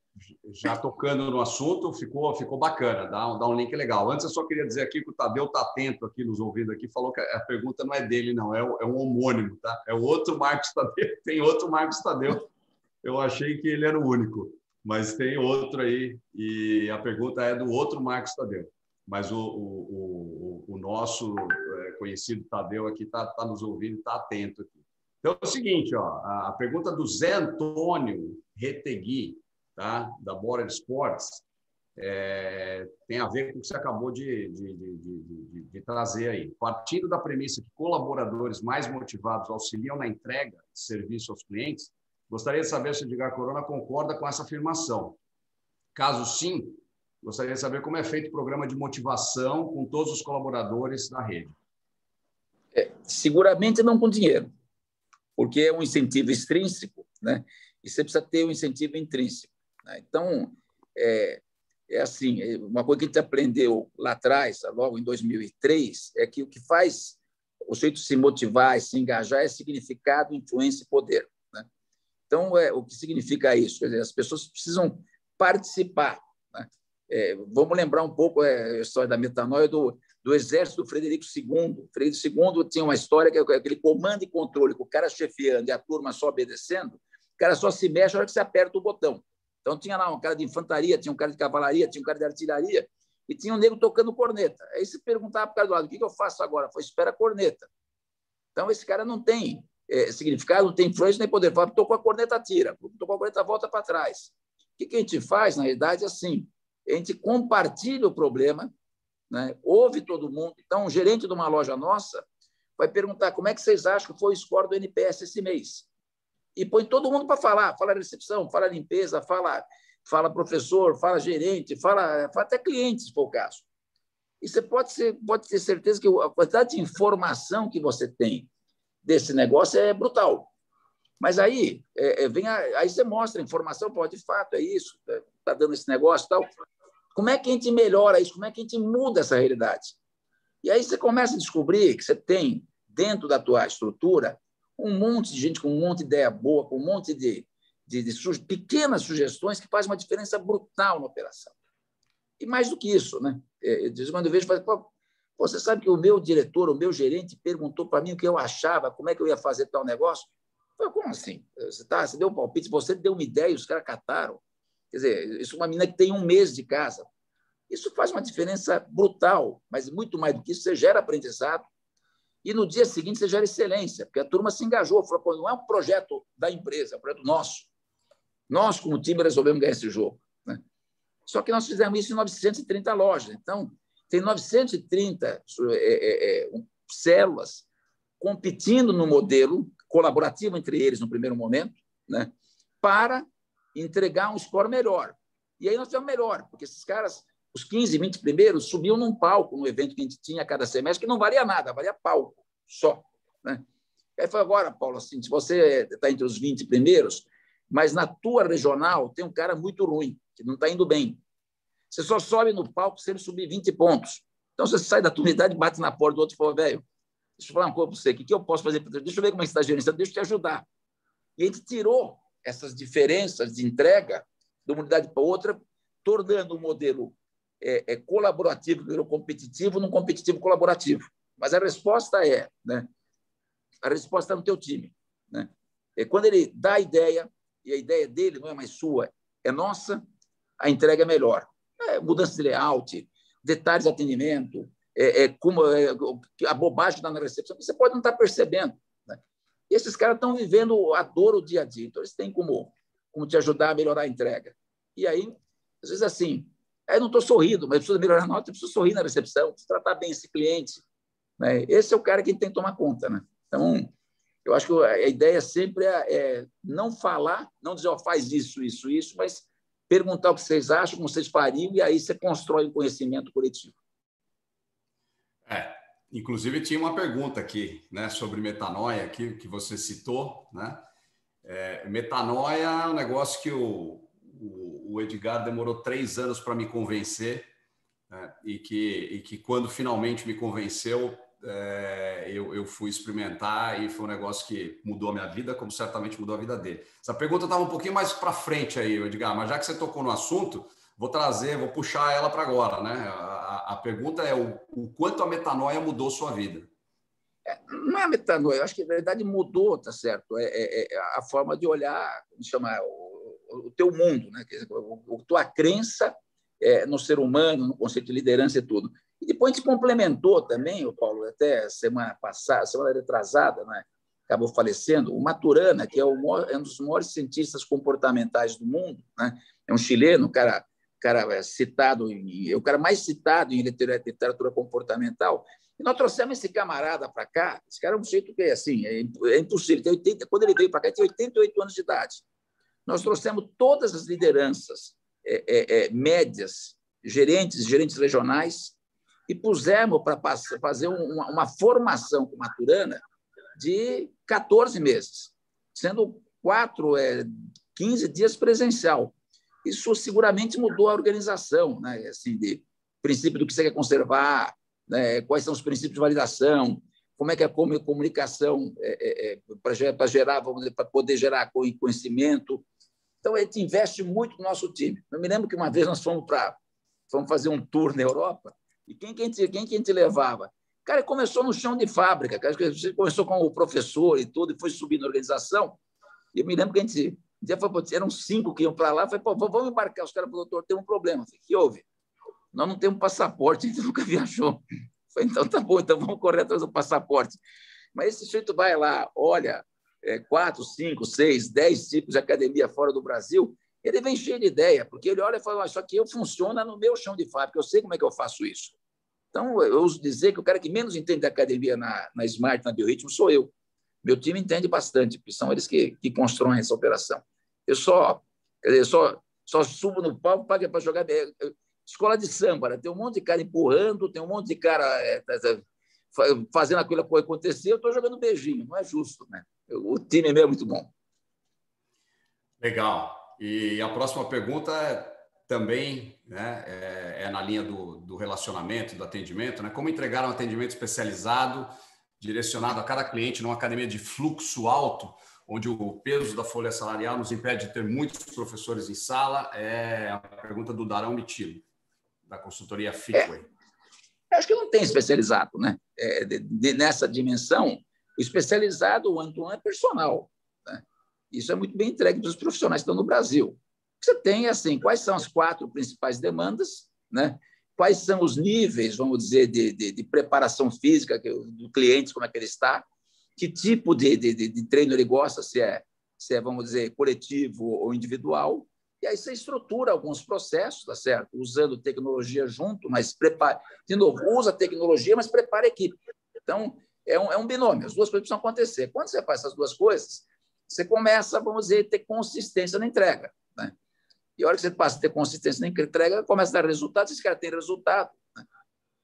já tocando no assunto, ficou ficou bacana, dá um, dá um link legal. Antes eu só queria dizer aqui que o Tadeu está atento aqui, nos ouvindo aqui, falou que a pergunta não é dele, não, é, é um homônimo, tá? É o outro Marcos Tadeu, tem outro Marcos Tadeu. Eu achei que ele era o único, mas tem outro aí, e a pergunta é do outro Marcos Tadeu. Mas o, o, o, o nosso conhecido Tadeu aqui está tá nos ouvindo, está atento aqui. Então é o seguinte, ó, a pergunta do Zé Antônio Retegui, tá? da Border Sports, é, tem a ver com o que você acabou de, de, de, de, trazer aí. Partindo da premissa que colaboradores mais motivados auxiliam na entrega de serviço aos clientes, gostaria de saber se o Edgar Corona concorda com essa afirmação. Caso sim, gostaria de saber como é feito o programa de motivação com todos os colaboradores da rede. Seguramente não com dinheiro, porque é um incentivo extrínseco, né? e você precisa ter um incentivo intrínseco. Né? Então, é, é assim, é uma coisa que a gente aprendeu lá atrás, logo em 2003, é que o que faz o jeito de se motivar e se engajar é significado, influência e poder. Né? Então, é, o que significa isso? Quer dizer, as pessoas precisam participar. Né? É, vamos lembrar um pouco é, a história da metanoia do, do exército do Frederico II. Frederico II tinha uma história que é aquele comando e controle, com o cara chefiando e a turma só obedecendo, o cara só se mexe na hora que você aperta o botão. Então, tinha lá um cara de infantaria, tinha um cara de cavalaria, tinha um cara de artilharia, e tinha um negro tocando corneta. Aí você perguntava para o cara do lado, o que eu faço agora? Foi, espera a corneta. Então, esse cara não tem é, significado, não tem influência nem poder. Fala, tocou a corneta, tira. Tocou a corneta, volta para trás. O que, que a gente faz, na realidade, é assim, a gente compartilha o problema, né? ouve todo mundo. Então, um gerente de uma loja nossa vai perguntar como é que vocês acham que foi o score do NPS esse mês e põe todo mundo para falar, fala recepção, fala limpeza, fala, fala professor, fala gerente, fala, fala até cliente, se for o caso. E você pode, ser, pode ter certeza que a quantidade de informação que você tem desse negócio é brutal. Mas aí, é, é, vem a, aí você mostra a informação, pode de fato, é isso, está tá dando esse negócio tal. Como é que a gente melhora isso? Como é que a gente muda essa realidade? E aí você começa a descobrir que você tem, dentro da tua estrutura, um monte de gente com um monte de ideia boa, com um monte de, de, de su pequenas sugestões que fazem uma diferença brutal na operação. E mais do que isso, né? É, quando eu vejo, falo, você sabe que o meu diretor, o meu gerente perguntou para mim o que eu achava, como é que eu ia fazer tal negócio? Eu falei, como assim? Você, tá, você deu um palpite, você deu uma ideia os caras cataram. Quer dizer, isso é uma menina que tem um mês de casa. Isso faz uma diferença brutal, mas muito mais do que isso, você gera aprendizado, e no dia seguinte você gera excelência, porque a turma se engajou, falou, não é um projeto da empresa, é um projeto nosso. Nós, como time, resolvemos ganhar esse jogo. Né? Só que nós fizemos isso em 930 lojas. Então, tem 930 é, é, é, células competindo no modelo colaborativo entre eles no primeiro momento, né? para entregar um score melhor. E aí nós tivemos melhor, porque esses caras os 15, 20 primeiros subiam num palco no evento que a gente tinha cada semestre, que não valia nada, valia palco só. Né? Aí foi agora, Paulo, assim, se você está entre os 20 primeiros, mas na tua regional tem um cara muito ruim, que não está indo bem. Você só sobe no palco se ele subir 20 pontos. Então você sai da tua unidade, bate na porta do outro e fala, velho, deixa eu falar uma coisa para você, o que, que eu posso fazer? Deixa eu ver como é que está gerenciando, deixa eu te ajudar. E a gente tirou essas diferenças de entrega de uma unidade para outra, tornando o modelo é, é colaborativo virou competitivo num competitivo colaborativo. Mas a resposta é, né? A resposta está no teu time, né? É quando ele dá a ideia e a ideia dele não é mais sua, é nossa, a entrega é melhor. É, mudança de layout, detalhes de atendimento, é, é como é, a bobagem na recepção, você pode não estar percebendo. E esses caras estão vivendo a dor o dia a dia, então eles têm como, como te ajudar a melhorar a entrega. E aí, às vezes assim, Aí não estou sorrindo, mas preciso melhorar a nota, preciso sorrir na recepção, preciso tratar bem esse cliente. Né? Esse é o cara que tem que tomar conta. Né? Então, eu acho que a ideia sempre é, é não falar, não dizer, oh, faz isso, isso, isso, mas perguntar o que vocês acham, como vocês fariam, e aí você constrói um conhecimento coletivo. É, inclusive tinha uma pergunta aqui, né, sobre metanoia, aqui, que você citou, né? É, metanoia é um negócio que o, o, o Edgar demorou três anos para me convencer né? e, que, e que quando finalmente me convenceu, é, eu, eu, fui experimentar e foi um negócio que mudou a minha vida, como certamente mudou a vida dele. Essa pergunta estava um pouquinho mais para frente aí, Edgar, mas já que você tocou no assunto, vou trazer, vou puxar ela para agora, né? A, a, pergunta é o, o, quanto a metanoia mudou sua vida? É, não é a metanoia, eu acho que na verdade mudou, tá certo? É, é, é a forma de olhar, como chama, o teu mundo, né? a tua crença é, no ser humano, no conceito de liderança e tudo. E depois a gente complementou também, o Paulo, até semana passada, semana retrasada, né? acabou falecendo, o Maturana, que é, o, é, um dos maiores cientistas comportamentais do mundo, né? é um chileno, cara, cara é citado, é o cara mais citado em literatura comportamental. E nós trouxemos esse camarada para cá, esse cara é um jeito que assim, é, é impossível. Tem 80, quando ele veio para cá, ele tinha 88 anos de idade. Nós trouxemos todas as lideranças é, é, é, médias, gerentes, gerentes regionais, e pusemos para fazer uma, uma, formação com Maturana de 14 meses, sendo quatro, é, 15 dias presencial. Isso seguramente mudou a organização, né? assim, de princípio do que você quer conservar, né? quais são os princípios de validação, como é que é a comunicação é, é, é para gerar, para poder gerar conhecimento. Então, a gente investe muito no nosso time. Eu me lembro que uma vez nós fomos para fomos fazer um tour na Europa e quem que a gente, quem que a gente levava? Cara, começou no chão de fábrica, cara, começou com o professor e tudo, e foi subindo a organização. E eu me lembro que a gente, dia foi, eram cinco que iam para lá, falei, pô, vamos embarcar. Os caras falaram, doutor, tem um problema. falei, que houve? Nós não temos passaporte, a gente nunca viajou. falei, então tá bom, então vamos correr atrás do passaporte. Mas esse jeito vai lá, olha, é, quatro, cinco, seis, dez tipos de academia fora do Brasil, ele vem cheio de ideia, porque ele olha e fala, só que eu funciona no meu chão de fábrica, eu sei como é que eu faço isso. Então, eu uso dizer que o cara que menos entende da academia na, na Smart, na Biorritmo, sou eu. Meu time entende bastante, porque são eles que, que constroem essa operação. Eu só, eu só, só subo no palco para jogar. Escola de samba, né? tem um monte de cara empurrando, tem um monte de cara é, tá, tá, fazendo aquilo acontecer, eu estou jogando beijinho, não é justo. Né? O time meu é muito bom. Legal. E a próxima pergunta é também né, é, é, na linha do, do, relacionamento, do atendimento. Né? Como entregar um atendimento especializado, direcionado a cada cliente numa academia de fluxo alto, onde o peso da folha salarial nos impede de ter muitos professores em sala? É a pergunta do Darão Mitilo, da consultoria Fitway. É, acho que não tem especializado. Né? É, de, de, nessa dimensão, o especializado, o one-to-one, é personal. Né? Isso é muito bem entregue dos profissionais que estão no Brasil. Você tem, assim, quais são as quatro principais demandas, né? quais são os níveis, vamos dizer, de, de preparação física do cliente, como é que ele está, que tipo de, de, de, treino ele gosta, se é, se é, vamos dizer, coletivo ou individual. E aí você estrutura alguns processos, tá certo? Usando tecnologia junto, mas prepara. De novo, usa tecnologia, mas prepara a equipe. Então, é um, é um binômio, as duas coisas precisam acontecer. Quando você faz essas duas coisas, você começa, vamos dizer, a ter consistência na entrega. Né? E a hora que você passa a ter consistência na entrega, começa a dar resultado, esse cara tem resultado. Né?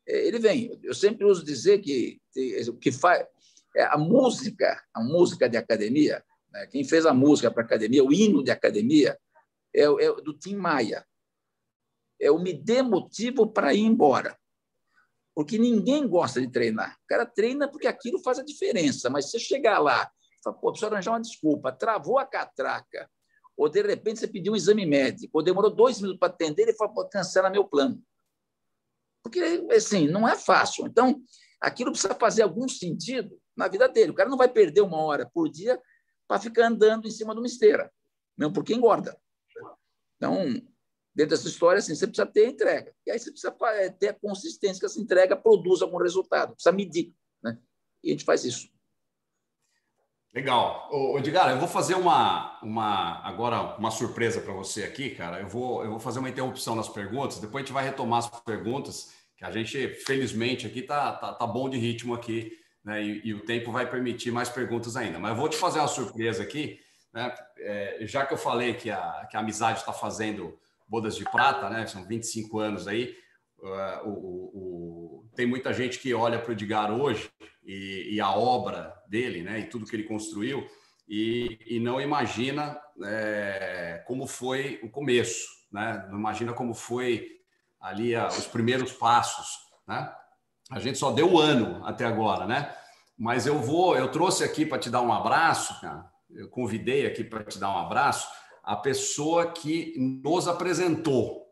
É, ele vem. Eu sempre uso dizer que que faz é a música, a música de academia, né? quem fez a música para academia, o hino de academia, é, é do Tim Maia. É o me dê motivo para ir embora. Porque ninguém gosta de treinar. O cara treina porque aquilo faz a diferença, mas você chegar lá, fala, pô, precisa arranjar uma desculpa, travou a catraca, ou de repente você pediu um exame médico, ou demorou dois minutos para atender, ele falou, cancela meu plano. Porque, assim, não é fácil. Então, aquilo precisa fazer algum sentido na vida dele. O cara não vai perder uma hora por dia para ficar andando em cima de uma esteira, mesmo porque engorda. Então, dentro dessa história, assim, você precisa ter entrega. E aí você precisa é, ter a consistência que essa entrega produz algum resultado, precisa medir. Né? E a gente faz isso. Legal. Ô, Edgar, eu vou fazer uma, uma agora uma surpresa para você aqui, cara. Eu vou, eu vou fazer uma interrupção nas perguntas, depois a gente vai retomar as perguntas, que a gente, felizmente, aqui tá, tá, tá bom de ritmo aqui, né? E, e, o tempo vai permitir mais perguntas ainda. Mas eu vou te fazer uma surpresa aqui, né? É, já que eu falei que a, que a amizade está fazendo bodas de prata, né? São 25 anos aí. Uh, o, o, tem muita gente que olha para o Edgar hoje e, e, a obra dele, né, e tudo que ele construiu, e, e não imagina é, como foi o começo, né? Não imagina como foi ali a, os primeiros passos, né? A gente só deu um ano até agora, né? Mas eu vou, eu trouxe aqui para te dar um abraço, cara. Eu convidei aqui para te dar um abraço a pessoa que nos apresentou.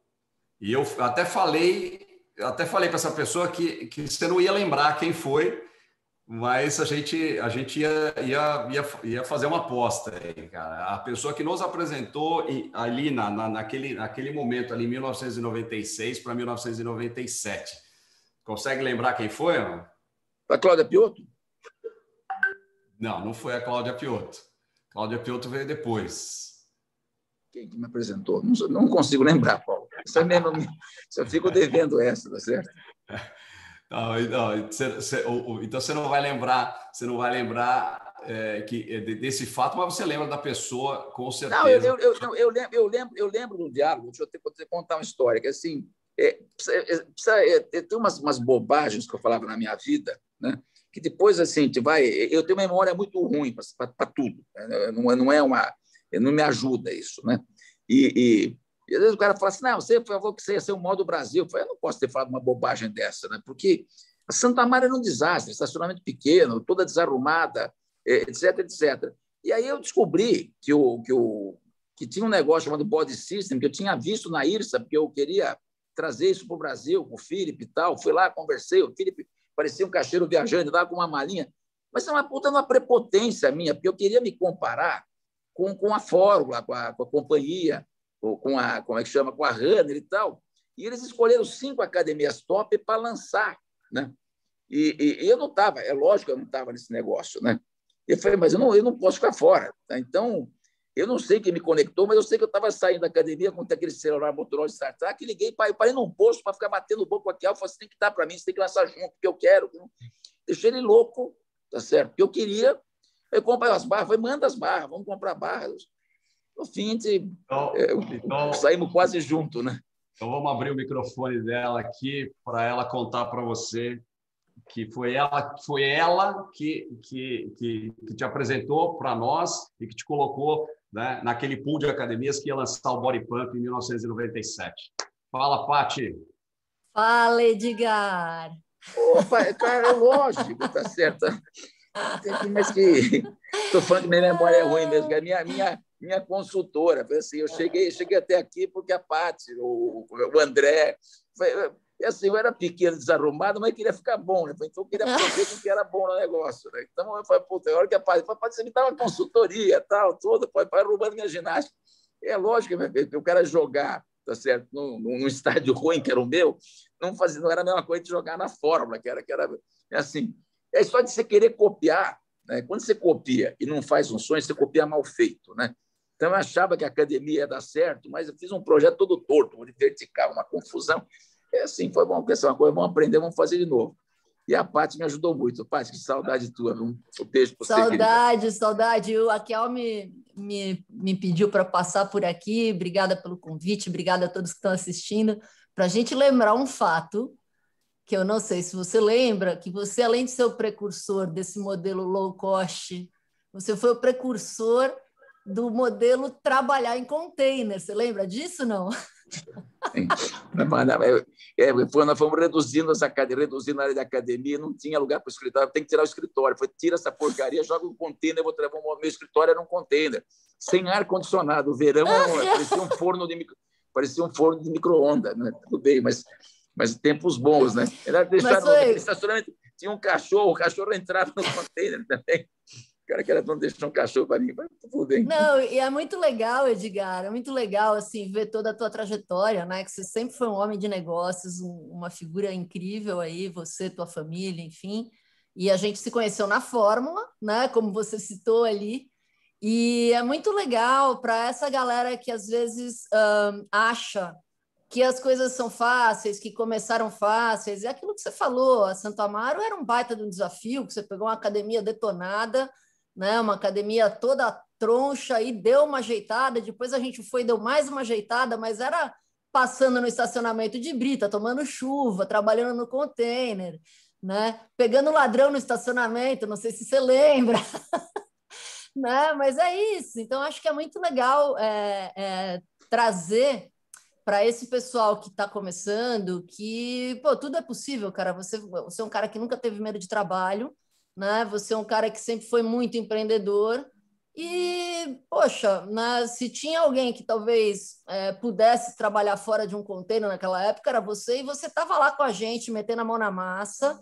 E eu até falei, até falei para essa pessoa que, que você não ia lembrar quem foi, mas a gente, a gente ia, ia, ia, ia fazer uma aposta aí, cara. A pessoa que nos apresentou ali na, na, naquele, naquele momento, ali, 1996 para 1997. Consegue lembrar quem foi? Não? A Cláudia Piotto? Não, não foi a Cláudia Piotto. Cláudia Piotto veio depois. Quem que me apresentou? Não, não consigo lembrar, Paulo. Isso é mesmo, eu fico devendo essa, tá certo? Não, não, você, você, então você não vai lembrar, você não vai lembrar é, que, é, desse fato, mas você lembra da pessoa com certeza. Não, eu, eu, eu, eu, lembro, eu, lembro, eu lembro do diálogo, deixa eu te, te contar uma história, que assim, é, precisa, é, precisa, é, tem umas, umas bobagens que eu falava na minha vida, né? que depois assim, te vai, eu tenho uma memória muito ruim para tudo, né? não, não é uma, não me ajuda isso, né? E, E às vezes o cara fala assim: não, você falou que você ia ser o modo do Brasil. Eu eu não posso ter falado uma bobagem dessa, né? Porque a Santa Maria era um desastre, estacionamento pequeno, toda desarrumada, etc, etc. E aí eu descobri que, o, que, o, que tinha um negócio chamado Body System, que eu tinha visto na IRSA, porque eu queria trazer isso para o Brasil, com o Felipe e tal. Fui lá, conversei, o Felipe parecia um caixeiro viajante, estava com uma malinha. Mas é uma puta uma prepotência minha, porque eu queria me comparar com, com a Fórmula, com a, com a companhia, com a, como é que chama, com a Runner e tal. E eles escolheram cinco academias top para lançar, né? E, e, e eu não estava, é lógico que eu não estava nesse negócio, né? Eu falei, mas eu não, eu não posso ficar fora. Tá? Então, eu não sei quem me conectou, mas eu sei que eu estava saindo da academia com aquele celular Motorola startup e liguei, pai, parei num posto para ficar batendo boca com aquele. Eu falei, você tem que estar para mim, você tem que lançar junto, porque eu quero. Deixei ele louco, tá certo? Porque eu queria. Eu comprei as barras, falei, manda as barras, vamos comprar barras. No fim, gente, então, é, então, saímos quase junto, né? Então vamos abrir o microfone dela aqui para ela contar para você que foi ela, foi ela que, que, que, que te apresentou para nós e que te colocou né, naquele pool de academias que ia lançar o Body Pump em 1997. Fala, Pati. Fala, Edgar. Opa, cara, é lógico, tá certo. Mas que estou falando que minha memória é ruim mesmo, que a minha, minha, minha consultora, assim, eu cheguei, cheguei até aqui porque a Paty, o, o André, e assim, eu era pequeno, desarrumado, mas queria ficar bom, né? Então eu queria fazer com que era bom no negócio, né? Então eu falei, puta, a hora que a pode você me dar uma consultoria, tal, toda, pode para roubando minha ginástica. É lógico que o cara jogar, tá certo, num, num estádio ruim, que era o meu, não, fazia, não era a mesma coisa de jogar na fórmula, que era, que era é assim. É só de você querer copiar, né? Quando você copia e não faz um sonho, você copia mal feito, né? Então eu achava que a academia ia dar certo, mas eu fiz um projeto todo torto, vertical, uma confusão. É assim, foi bom, pensar uma coisa, vamos aprender, vamos fazer de novo. E a Paty me ajudou muito. Paty, que saudade tua. Um beijo para você. Saudade, saudade. O Aquiel me, me, me pediu para passar por aqui. Obrigada pelo convite, obrigada a todos que estão assistindo. Para a gente lembrar um fato, que eu não sei se você lembra, que você, além de ser o precursor desse modelo low cost, você foi o precursor do modelo trabalhar em container. Você lembra disso, não? É, nós fomos reduzindo essa reduzindo a área de academia, não tinha lugar para o escritório, tem que tirar o escritório. Foi, tira essa porcaria, joga um container, vou trazer o meu escritório era um container, sem ar-condicionado. O verão parecia um forno de micro, parecia um forno de micro-ondas, né? Tudo bem, mas, mas tempos bons, né? Era deixar no estacionamento, tinha um cachorro, o cachorro entrava no container também cara que era dono deixar um cachorro para mim, mas tudo bem. Não, e é muito legal, Edgar, é muito legal assim ver toda a tua trajetória, né? Que você sempre foi um homem de negócios, um, uma figura incrível aí, você, tua família, enfim. E a gente se conheceu na Fórmula, né? Como você citou ali. E é muito legal para essa galera que às vezes um, acha que as coisas são fáceis, que começaram fáceis. É aquilo que você falou, a Santo Amaro era um baita de um desafio, que você pegou uma academia detonada, né? Uma academia toda troncha e deu uma ajeitada. Depois a gente foi deu mais uma ajeitada, mas era passando no estacionamento de brita, tomando chuva, trabalhando no container, né? Pegando ladrão no estacionamento, não sei se você lembra. né? Mas é isso. Então acho que é muito legal é, é, trazer para esse pessoal que está começando que pô, tudo é possível, cara. Você, você é um cara que nunca teve medo de trabalho, né? Você é um cara que sempre foi muito empreendedor. E, poxa, né, se tinha alguém que talvez é, pudesse trabalhar fora de um container naquela época, era você, e você estava lá com a gente, metendo a mão na massa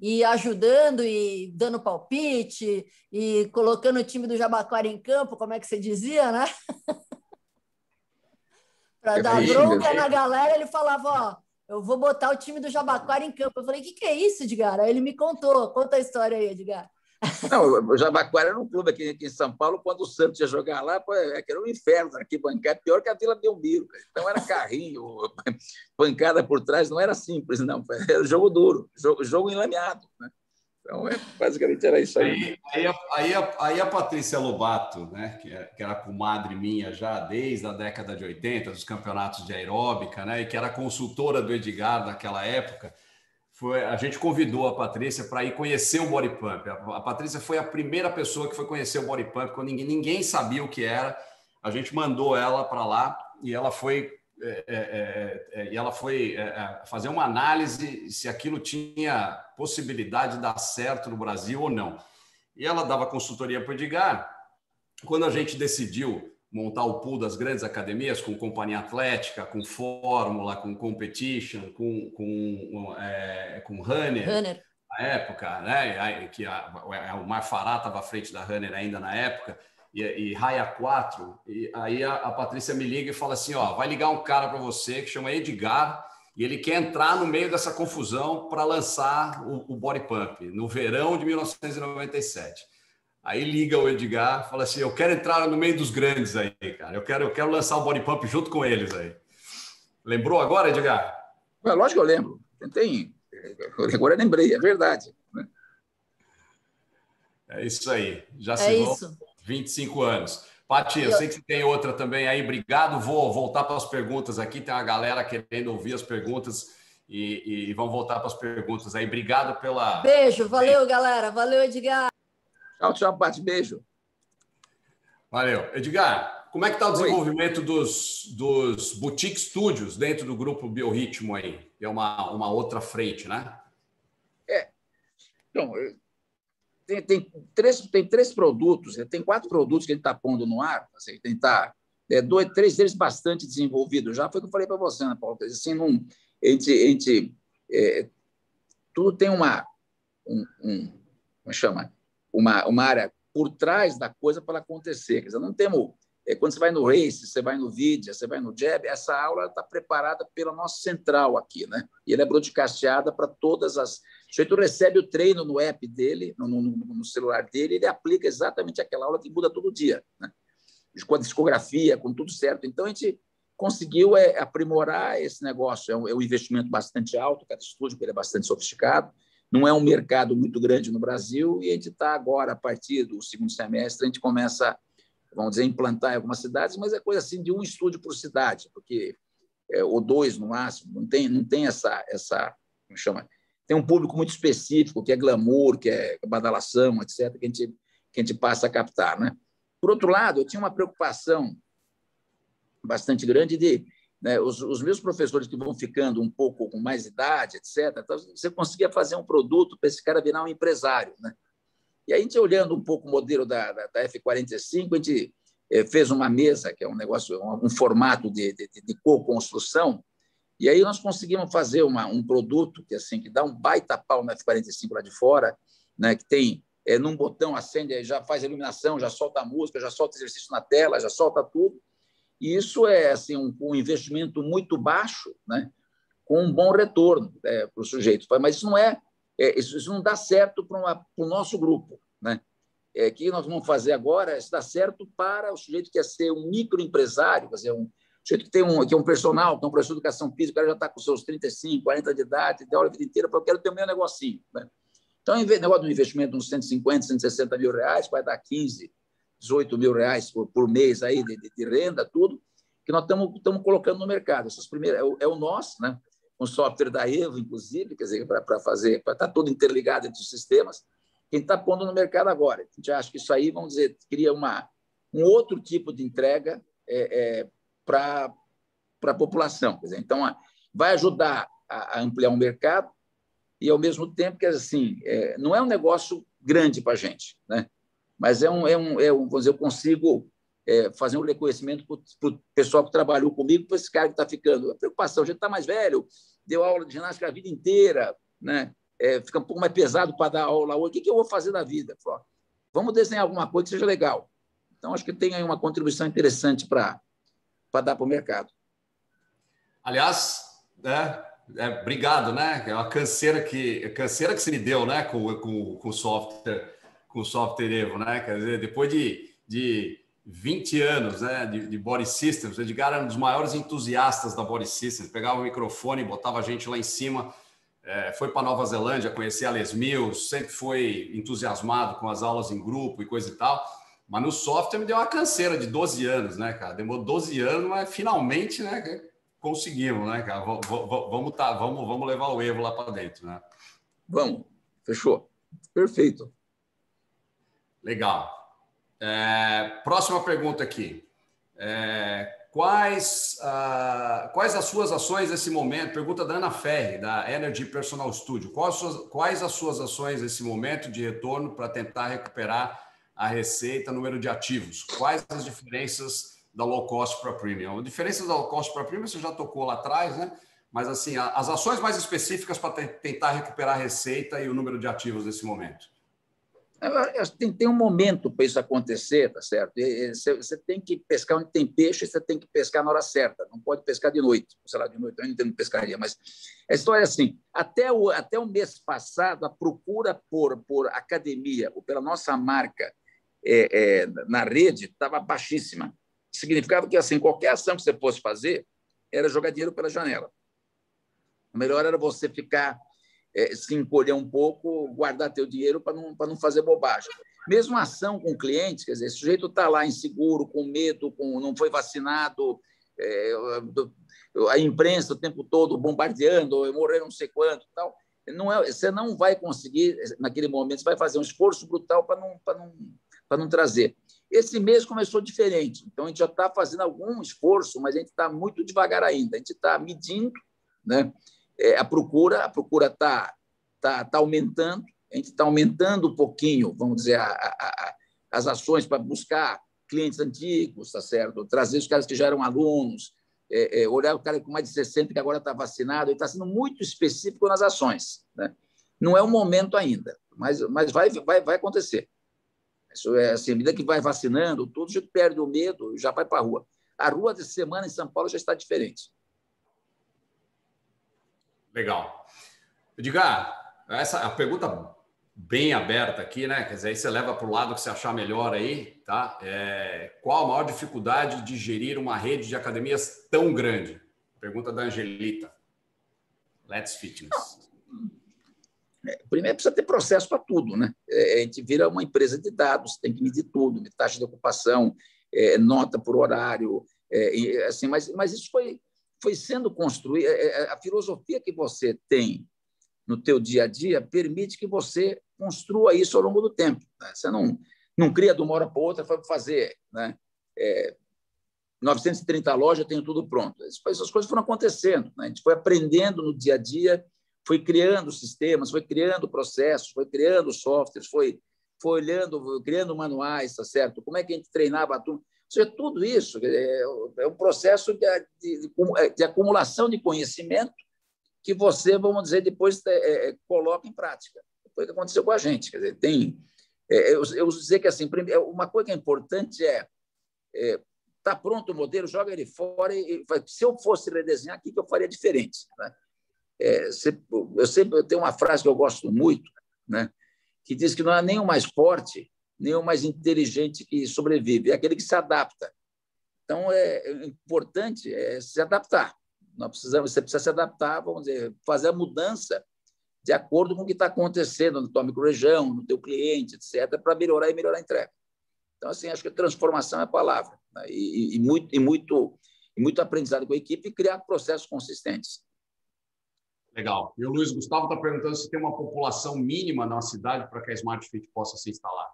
e ajudando e dando palpite e colocando o time do Jabaquara em campo, como é que você dizia, né? Para dar bronca na galera, ele falava: Ó, eu vou botar o time do Jabaquara em campo. Eu falei, o que, que é isso, Edgar? Aí ele me contou. Conta a história aí, Edgar. Não, o Jabaquara era um clube aqui, aqui, em São Paulo, quando o Santos ia jogar lá, é era um inferno, aqui bancada, pior que a Vila Belmiro. Então era carrinho, pancada por trás, não era simples, não. Era jogo duro, jogo, jogo enlameado. Né? Então, é, basicamente era isso aí. Aí, aí, aí, a, aí a Patrícia Lobato, né, que, é, que era comadre minha já desde a década de 80, dos campeonatos de aeróbica, né, e que era consultora do Edgar naquela época, foi, a gente convidou a Patrícia para ir conhecer o Body Pump. A, a, Patrícia foi a primeira pessoa que foi conhecer o Body Pump, quando ninguém, ninguém sabia o que era. A gente mandou ela para lá e ela foi é, é, é, e ela foi fazer uma análise se aquilo tinha possibilidade de dar certo no Brasil ou não. E ela dava consultoria para o Edgar. Quando a gente decidiu montar o pool das grandes academias, com companhia atlética, com fórmula, com competition, com, com, é, com runner, runner, na época, né? que a, a, o Marfará estava à frente da runner ainda na época, e, e Raia 4, e aí a, a Patrícia me liga e fala assim, ó, vai ligar um cara para você que chama Edgar, e ele quer entrar no meio dessa confusão para lançar o, o Body Pump, no verão de 1997. Aí liga o Edgar, fala assim: Eu quero entrar no meio dos grandes aí, cara. Eu quero, eu quero lançar o body pump junto com eles aí. Lembrou agora, Edgar? É, lógico que eu lembro. Tem, agora eu lembrei, é verdade. Né? É isso aí. Já é se isso. 25 anos. Pati, eu, eu sei que você tem outra também aí. Obrigado. Vou voltar para as perguntas aqui. Tem uma galera querendo ouvir as perguntas e, e vamos voltar para as perguntas aí. Obrigado pela. Beijo, valeu, galera. Valeu, Edgar. Tchau, tchau, Paty. Beijo. Valeu. Edgar, como é que está o desenvolvimento dos, dos boutique studios dentro do grupo Biorritmo aí? É uma, uma outra frente, né? É. Então, tem, tem, três, tem três produtos, tem quatro produtos que gente está pondo no ar, assim, tem tá, é, dois, três deles bastante desenvolvidos já. Foi o que eu falei para você, né, Paulo? Assim, não, a gente, a gente é, tudo tem uma. Um, um, como chama? uma, uma área por trás da coisa para acontecer. Quer dizer, não temos. É, quando você vai no Race, você vai no Vidia, você vai no Jab, essa aula está preparada pela nossa central aqui, né? E ela é broadcasteada para todas as. O sujeito recebe o treino no app dele, no, no, no, celular dele, ele aplica exatamente aquela aula que muda todo dia, né? Com a discografia, com tudo certo. Então, a gente conseguiu é, aprimorar esse negócio. É um, é um investimento bastante alto, cada estúdio ele é bastante sofisticado não é um mercado muito grande no Brasil e a gente está agora, a partir do segundo semestre, a gente começa, vamos dizer, implantar em algumas cidades, mas é coisa assim de um estúdio por cidade, porque é, ou dois no máximo, não tem, não tem essa, essa, como chama? Tem um público muito específico, que é glamour, que é badalação, etc., que a gente, que a gente passa a captar. Né? Por outro lado, eu tinha uma preocupação bastante grande de né, os, os, meus professores que vão ficando um pouco com mais idade, etc., então você conseguia fazer um produto para esse cara virar um empresário. Né? E a gente, olhando um pouco o modelo da, da, da F45, a gente é, fez uma mesa, que é um negócio, um, um formato de, de, de co-construção, e aí nós conseguimos fazer uma, um produto que assim que dá um baita pau na F45 lá de fora, né, que tem é, num botão acende, já faz iluminação, já solta a música, já solta exercício na tela, já solta tudo. E isso é assim, um, um investimento muito baixo, né? com um bom retorno é, para o sujeito. Mas isso não é, é isso, isso, não dá certo para o nosso grupo. Né? É, que nós vamos fazer agora, isso dá certo para o sujeito que quer ser um microempresário, quer dizer, um sujeito que tem um, que é um personal, que é um professor de educação física, o já está com seus 35, 40 de idade, tem aula a vida inteira, eu quero ter o meu negocinho. Né? Então, em vez de um investimento de uns 150, 160 mil reais, vai dar 15, 18 mil reais por, por mês aí de, de, de, renda, tudo, que nós estamos colocando no mercado. Essas primeiras, é, o, é o nosso, né? um software da Evo, inclusive, quer dizer, para fazer, para estar tá tudo interligado entre os sistemas, quem está pondo no mercado agora. A gente acha que isso aí, vamos dizer, cria uma, um outro tipo de entrega é, é, para a população. Dizer, então, vai ajudar a, a, ampliar o mercado e, ao mesmo tempo, que assim, é, não é um negócio grande para a gente, né? mas é um, é um, é um vamos dizer, eu consigo é, fazer um reconhecimento para o pessoal que trabalhou comigo, para esse cara que está ficando. A preocupação, a gente está mais velho, deu aula de ginástica a vida inteira, né? É, fica um pouco mais pesado para dar aula hoje. O que, que eu vou fazer da vida? Vamos desenhar alguma coisa que seja legal. Então, acho que tem aí uma contribuição interessante para dar para o mercado. Aliás, né, é, obrigado, né? É uma canseira que, canseira que se me deu né, com, com, com o software com o software Evo, né? Quer dizer, depois de, de 20 anos né, de, de Body Systems, o Edgar era um dos maiores entusiastas da Body Systems, pegava o microfone, botava a gente lá em cima, é, foi para Nova Zelândia conhecer a Les Mills, sempre foi entusiasmado com as aulas em grupo e coisa e tal, mas no software me deu uma canseira de 12 anos, né, cara? Demorou 12 anos, mas finalmente, né, conseguimos, né, cara? Vamos, vamos, tá, vamos, vamos levar o Evo lá para dentro, né? Vamos, fechou. Perfeito. Legal. É, próxima pergunta aqui. É, Quais, uh, quais as suas ações nesse momento? Pergunta da Ana Ferri, da Energy Personal Studio. Quais as suas, quais as suas ações nesse momento de retorno para tentar recuperar a receita, número de ativos? Quais as diferenças da low cost para premium? A diferença da low cost para premium você já tocou lá atrás, né? Mas assim, as ações mais específicas para tentar recuperar a receita e o número de ativos nesse momento. Tem, tem um momento para isso acontecer, tá certo? Você tem que pescar onde tem peixe, você tem que pescar na hora certa. Não pode pescar de noite. Sei lá, de noite eu não entendo pescaria, mas a história é assim: até o, até o mês passado, a procura por, por academia ou pela nossa marca é, é, na rede estava baixíssima. Significava que assim qualquer ação que você fosse fazer era jogar dinheiro pela janela. O melhor era você ficar é, se encolher um pouco, guardar teu dinheiro para não, não fazer bobagem. Mesmo ação com clientes, quer dizer, o sujeito está lá inseguro, com medo, com não foi vacinado, é, a imprensa o tempo todo bombardeando, morreram não sei quanto, tal. Não é, você não vai conseguir naquele momento, você vai fazer um esforço brutal para não, não, para não trazer. Esse mês começou diferente, então a gente já está fazendo algum esforço, mas a gente está muito devagar ainda. A gente está medindo, né? é, a procura, a procura está tá, tá aumentando, a gente está aumentando um pouquinho, vamos dizer, a, a, a, as ações para buscar clientes antigos, tá certo? Trazer os caras que já eram alunos, é, é, olhar o cara com mais de 60 que agora está vacinado, ele está sendo muito específico nas ações. Né? Não é o momento ainda, mas, mas vai, vai, vai acontecer. É assim, à medida que vai vacinando, todo já perde o medo e já vai para a rua. A rua dessa semana em São Paulo já está diferente. Legal. Edgar, essa a pergunta bem aberta aqui, né? Quer dizer, aí você leva para o lado que você achar melhor aí, tá? É, qual a maior dificuldade de gerir uma rede de academias tão grande? Pergunta da Angelita. Let's Fitness. É, primeiro precisa ter processo para tudo, né? É, a gente vira uma empresa de dados, tem que medir tudo, taxa de ocupação, é, nota por horário, é, assim, mas, mas isso foi foi sendo construída. É, é, a filosofia que você tem no teu dia a dia permite que você construa isso ao longo do tempo. Né? Você não, não cria de uma hora para outra para fazer. Né? É, 930 lojas, tenho tudo pronto. Essas coisas foram acontecendo. Né? A gente foi aprendendo no dia a dia, foi criando sistemas, foi criando processos, foi criando softwares, foi, foi olhando, criando manuais, tá certo? Como é que a gente treinava a turma? seja, tudo isso é, é um processo de, de, de, acumulação de conhecimento que você, vamos dizer, depois é, é, coloca em prática. Foi o que aconteceu com a gente. Quer dizer, tem, é, eu, eu dizer que assim, uma coisa que é importante é, é tá pronto o modelo, joga ele fora e, se eu fosse redesenhar, o que eu faria diferente? Né? É, eu sempre tenho uma frase que eu gosto muito, né? que diz que não nem o mais forte o mais inteligente que sobrevive, é aquele que se adapta. Então, é, é importante é se adaptar. Nós precisamos, você precisa se adaptar, vamos dizer, fazer a mudança de acordo com o que está acontecendo na tua microregião, no teu cliente, etc., para melhorar e melhorar a entrega. Então, assim, acho que transformação é a palavra. Né? E, e, muito, e, muito, e muito aprendizado com a equipe e criar processos consistentes. Legal. E o Luiz Gustavo está perguntando se tem uma população mínima na cidade para que a Smart Fit possa se instalar.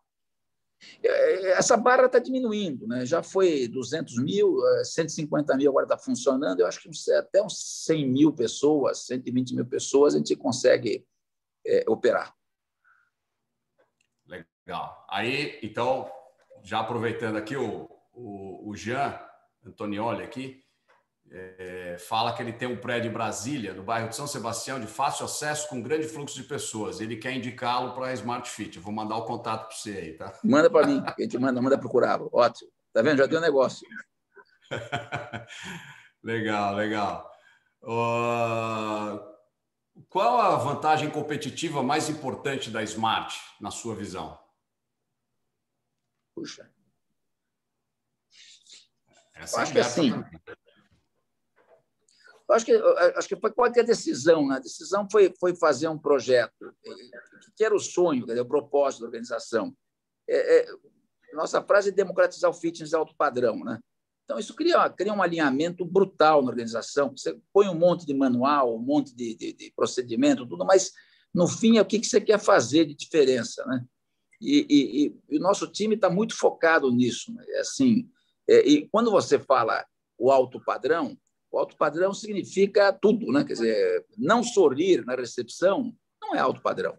É, essa barra está diminuindo, né? já foi 200 mil, 150 é, mil agora está funcionando, eu acho que até uns 100 mil pessoas, 120 mil pessoas a gente consegue é, operar. Legal. Aí, então, já aproveitando aqui o, o, o Jean Antonioli aqui, é, fala que ele tem um prédio em Brasília, no bairro de São Sebastião, de fácil acesso, com grande fluxo de pessoas. Ele quer indicá-lo para a Smart Fit. Eu vou mandar o contato para você aí, tá? Manda para mim, a gente manda, manda procurá-lo. Ótimo. Tá vendo? Já deu um negócio. legal, legal. Uh, qual a vantagem competitiva mais importante da Smart, na sua visão? Puxa. Essa é acho que assim, acho que, acho que foi qual que é a decisão? Né? A decisão foi, foi fazer um projeto, que era o sonho, dizer, o propósito da organização. É, é, nossa frase é democratizar o fitness alto padrão. Né? Então, isso cria, cria um alinhamento brutal na organização. Você põe um monte de manual, um monte de, de, de procedimento, tudo, mas, no fim, é o que você quer fazer de diferença. Né? E, e, e o nosso time está muito focado nisso. Né? É assim, é, e quando você fala o alto padrão, o alto padrão significa tudo, né? Quer dizer, não sorrir na recepção não é alto padrão.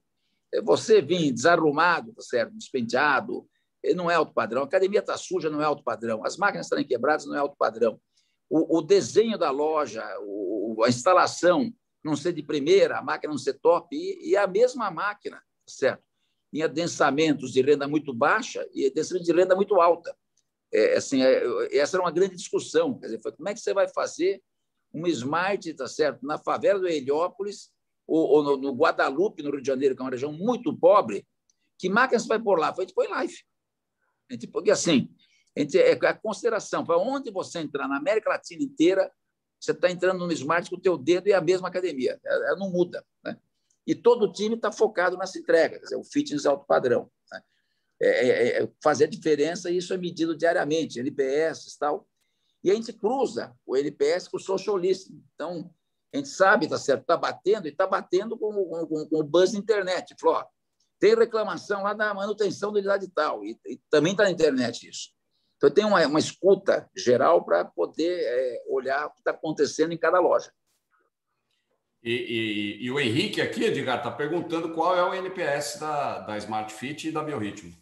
É você vir desarrumado, tá certo? despenteado, não é alto padrão. A academia está suja, não é alto padrão. As máquinas estarem quebradas, não é alto padrão. O, o desenho da loja, o, a instalação não ser de primeira, a máquina não ser top, e, e a mesma máquina, certo? Em adensamentos de renda muito baixa e adensamento de renda muito alta. É, assim, é, essa era uma grande discussão. Quer dizer, foi, como é que você vai fazer uma smart, tá certo, na favela do Heliópolis ou, ou no, no, Guadalupe, no Rio de Janeiro, que é uma região muito pobre, que máquina você vai pôr lá? Foi, a gente live. A gente, porque assim, a, gente, é a consideração, para onde você entrar na América Latina inteira, você está entrando no smart com o teu dedo e a mesma academia. Ela, ela não muda. Né? E todo o time está focado nessa entrega, quer dizer, o fitness alto padrão. Né? É, é, é, fazer a diferença, e isso é medido diariamente, NPS e tal. E a gente cruza o NPS com o social listening. Então, a gente sabe, tá certo, está batendo, e está batendo com, com, com, o buzz na internet. Falou, ó, tem reclamação lá da manutenção da unidade tal, e, e também está na internet isso. Então, tem uma, uma escuta geral para poder é, olhar o que está acontecendo em cada loja. E, e, e, o Henrique aqui, Edgar, está perguntando qual é o NPS da, da Smart Fit e da Biorritmo.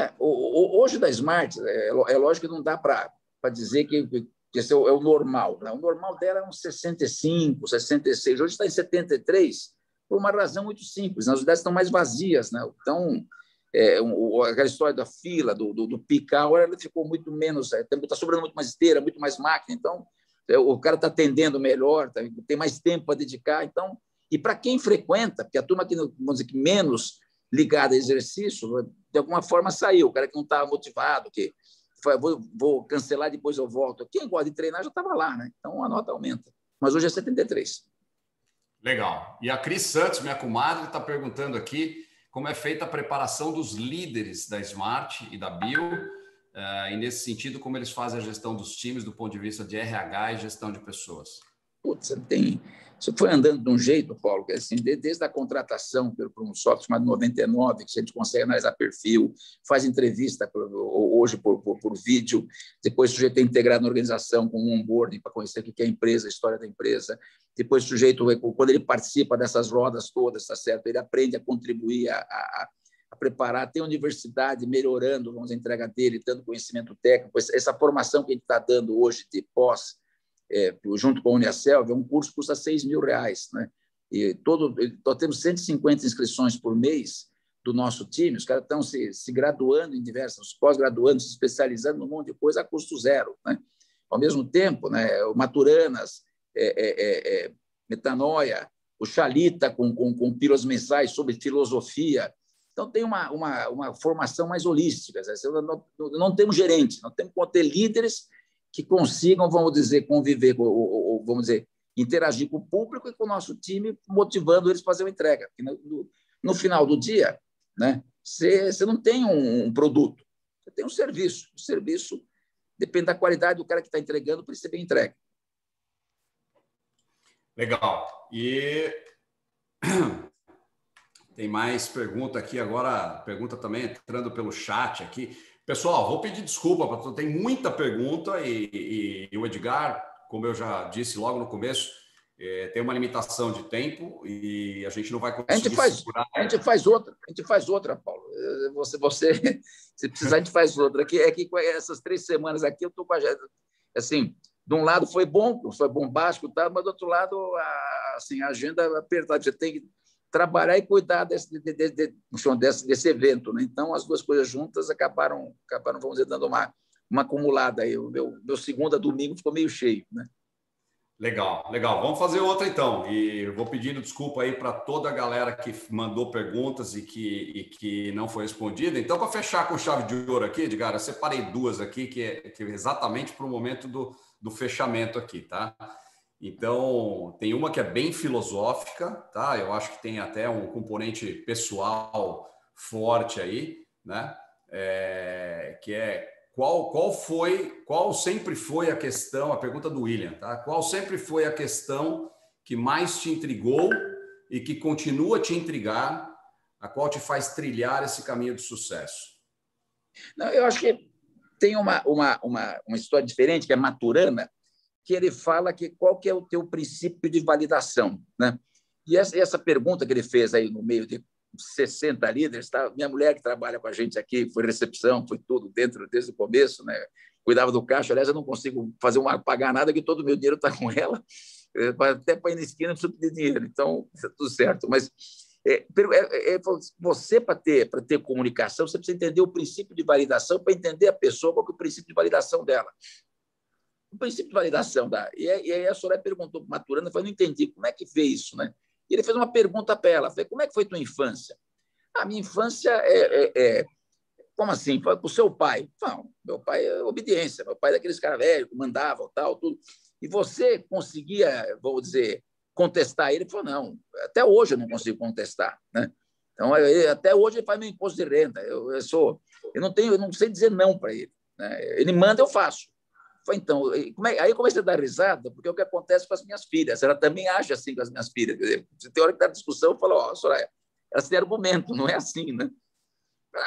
É, hoje da Smart, é, é lógico que não dá para dizer que, que esse é o, é o normal. Né? O normal dela é uns 65, 66. Hoje está em 73, por uma razão muito simples. As unidades estão mais vazias. Né? Então, é, um, aquela história da fila, do, do, do picar, ela ficou muito menos. Está é, sobrando muito mais esteira, muito mais máquina. Então, é, o cara está atendendo melhor, tá, tem mais tempo para dedicar. Então, e para quem frequenta, porque a turma que, vamos dizer, que menos ligada a exercício, de alguma forma saiu. O cara que não estava motivado, que foi, vou, vou, cancelar, depois eu volto. Quem gosta de treinar já estava lá, né? Então a nota aumenta. Mas hoje é 73. Legal. E a Cris Santos, minha comadre, está perguntando aqui como é feita a preparação dos líderes da Smart e da Bio, uh, e nesse sentido, como eles fazem a gestão dos times do ponto de vista de RH e gestão de pessoas. Putz, tem isso foi andando de um jeito, Paulo, que assim, desde a contratação pelo, por um software chamado 99, que a gente consegue analisar perfil, faz entrevista hoje por, por, por, vídeo, depois o sujeito é integrado na organização com um onboarding para conhecer o que é a empresa, a história da empresa, depois o sujeito, quando ele participa dessas rodas todas, tá certo? ele aprende a contribuir, a, a, a preparar, tem a universidade melhorando, vamos, a entrega dele, dando conhecimento técnico, essa formação que a gente está dando hoje de pós, é, junto com a Unicelv, é um curso que custa 6 mil reais. Né? E todo, nós temos 150 inscrições por mês do nosso time, os caras estão se, se graduando em diversos, pós-graduando, se especializando num monte de coisa a custo zero. Né? Ao mesmo tempo, né, o Maturanas, é, é, é, é Metanoia, o Chalita com, com, com pílulas mensais sobre filosofia. Então, tem uma, uma, uma formação mais holística. Não, não, não temos gerente, não temos que ter líderes que consigam, vamos dizer, conviver, ou, ou, vamos dizer, interagir com o público e com o nosso time, motivando eles a fazer uma entrega. No, no, final do dia, né, você, não tem um, um, produto, você tem um serviço. O serviço depende da qualidade do cara que está entregando para ele ser bem entregue. Legal. E tem mais pergunta aqui agora, pergunta também entrando pelo chat aqui. Pessoal, vou pedir desculpa, porque tem muita pergunta e, e, e, o Edgar, como eu já disse logo no começo, é, tem uma limitação de tempo e a gente não vai conseguir. A gente faz, segurar. a gente faz outra, a gente faz outra, Paulo. Você, você, se precisar, a gente faz outra. Aqui, é que essas três semanas aqui eu estou com a assim. De um lado foi bom, foi bombástico, tá, mas do outro lado, a, assim, a agenda apertada. Você tem que trabalhar e cuidar desse, de, de, de, desse, desse evento. Né? Então, as duas coisas juntas acabaram, acabaram vamos dizer, dando uma, uma acumulada. Aí. O meu, meu segundo a domingo ficou meio cheio. Né? Legal, legal. Vamos fazer outra então. E vou pedindo desculpa aí para toda a galera que mandou perguntas e que, e que não foi respondida. Então, para fechar com chave de ouro aqui, Edgar, eu separei duas aqui, que é, que é exatamente para o momento do, do fechamento aqui, tá? Então, tem uma que é bem filosófica, tá? Eu acho que tem até um componente pessoal forte aí, né? É, que é qual, qual foi, qual sempre foi a questão, a pergunta do William, tá? Qual sempre foi a questão que mais te intrigou e que continua te intrigar, a qual te faz trilhar esse caminho de sucesso? Não, eu acho que tem uma, uma, uma, uma história diferente, que é Maturana, que ele fala que qual que é o teu princípio de validação. Né? E essa, essa pergunta que ele fez aí no meio de 60 líderes, tá? minha mulher que trabalha com a gente aqui, foi recepção, foi tudo dentro desde o começo, né? cuidava do caixa. Aliás, eu não consigo fazer uma, pagar nada, que todo o meu dinheiro está com ela. Até para ir na esquina, eu preciso pedir dinheiro. Então, está tudo certo. Mas é, é, é, você, para ter, ter comunicação, você precisa entender o princípio de validação para entender a pessoa, qual é o princípio de validação dela. O princípio de validação da. E aí a Soraya perguntou para o Maturana, eu falei, não entendi, como é que vê isso? Né? E ele fez uma pergunta para ela, falei, como é que foi tua infância? A minha infância é, é, é como assim? Para o seu pai? Não, meu pai é obediência, meu pai é daqueles caras velhos que mandavam, tal, tudo. E você conseguia, vou dizer, contestar ele? Ele falou, não, até hoje eu não consigo contestar. Né? Então, até hoje ele faz meu imposto de renda. Eu, eu sou, eu não tenho, eu não sei dizer não para ele. Né? Ele manda, eu faço. Então, é, aí comecei a dar risada, porque é o que acontece com as minhas filhas. Ela também age assim com as minhas filhas. Quer dizer, tem hora que dá discussão, eu falo, ó, oh, Soraya, elas têm argumento, não é assim, né?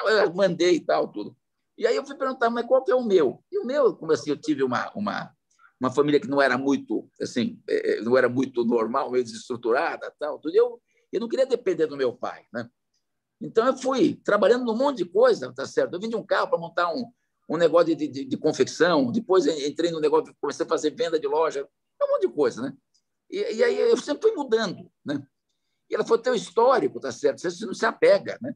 Eu mandei e tal, tudo. E aí eu fui perguntar, mas qual que é o meu? E o meu, como assim, eu tive uma, uma, uma família que não era muito, assim, é, é, não era muito normal, meio desestruturada, tal, tudo. Eu, eu não queria depender do meu pai, né? Então eu fui trabalhando num monte de coisa, tá certo? Eu vendi um carro para montar um, um negócio de, de, de, confecção, depois entrei no negócio, comecei a fazer venda de loja, um monte de coisa, né? E, e aí eu sempre fui mudando, né? E ela falou, teu histórico, tá certo? Você não se apega, né?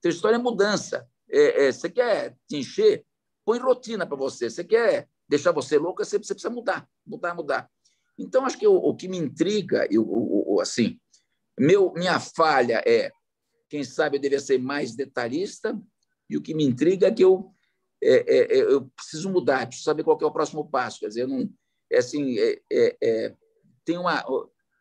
Teu história é mudança. É, é, você quer te encher? Põe rotina para você. Você quer deixar você louca? Você, você precisa mudar, mudar, mudar. Então, acho que o, o que me intriga, eu, o, o, assim, meu, minha falha é, quem sabe eu deveria ser mais detalhista, e o que me intriga é que eu, é, é, é eu preciso mudar, preciso saber qual é o próximo passo. Quer dizer, não, é assim, é, é, tem uma,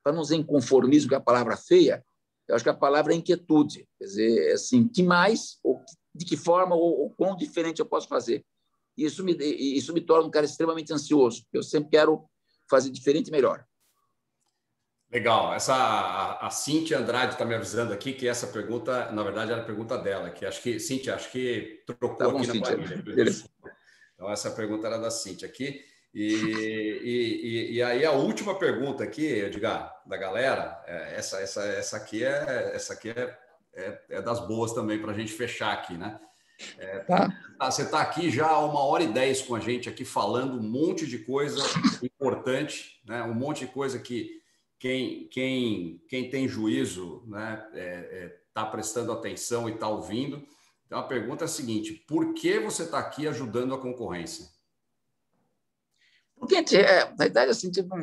para não dizer inconformismo, que é a palavra feia, eu acho que a palavra é inquietude. Quer dizer, assim, que mais, ou de que forma, ou, ou quão diferente eu posso fazer. E isso me, isso me torna um cara extremamente ansioso. Eu sempre quero fazer diferente e melhor. Legal. Essa, a, a Cintia Andrade está me avisando aqui que essa pergunta, na verdade, era a pergunta dela, que acho que, Cintia, acho que trocou tá bom, aqui Cíntia. na planilha. Então, essa pergunta era da Cintia aqui. E, e, e, aí a última pergunta aqui, Edgar, da galera, é, essa, essa, essa aqui é essa aqui é, é, é das boas também para a gente fechar aqui, né? É, tá. tá você está aqui já há uma hora e dez com a gente aqui falando um monte de coisa importante, né? Um monte de coisa que quem quem quem tem juízo, né? Está é, tá prestando atenção e está ouvindo. Então a pergunta é a seguinte: por que você está aqui ajudando a concorrência? Porque, é, na verdade, assim, tipo,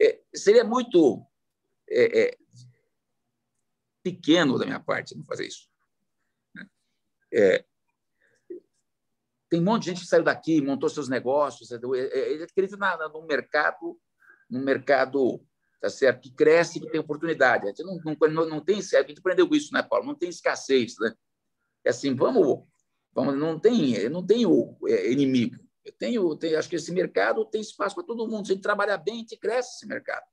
é, seria muito é, é, pequeno da minha parte não fazer isso. Né? É, tem um monte de gente que saiu daqui, montou seus negócios, ele acredita num mercado, num mercado tá certo, que cresce, que tem oportunidade. A gente não, não, não tem, a gente aprendeu isso, né, Paulo? Não tem escassez, né? É assim, vamos, vamos não tem, não tem o inimigo. Eu tenho, tenho, acho que esse mercado tem espaço para todo mundo. Se a gente trabalhar bem, a gente cresce esse mercado.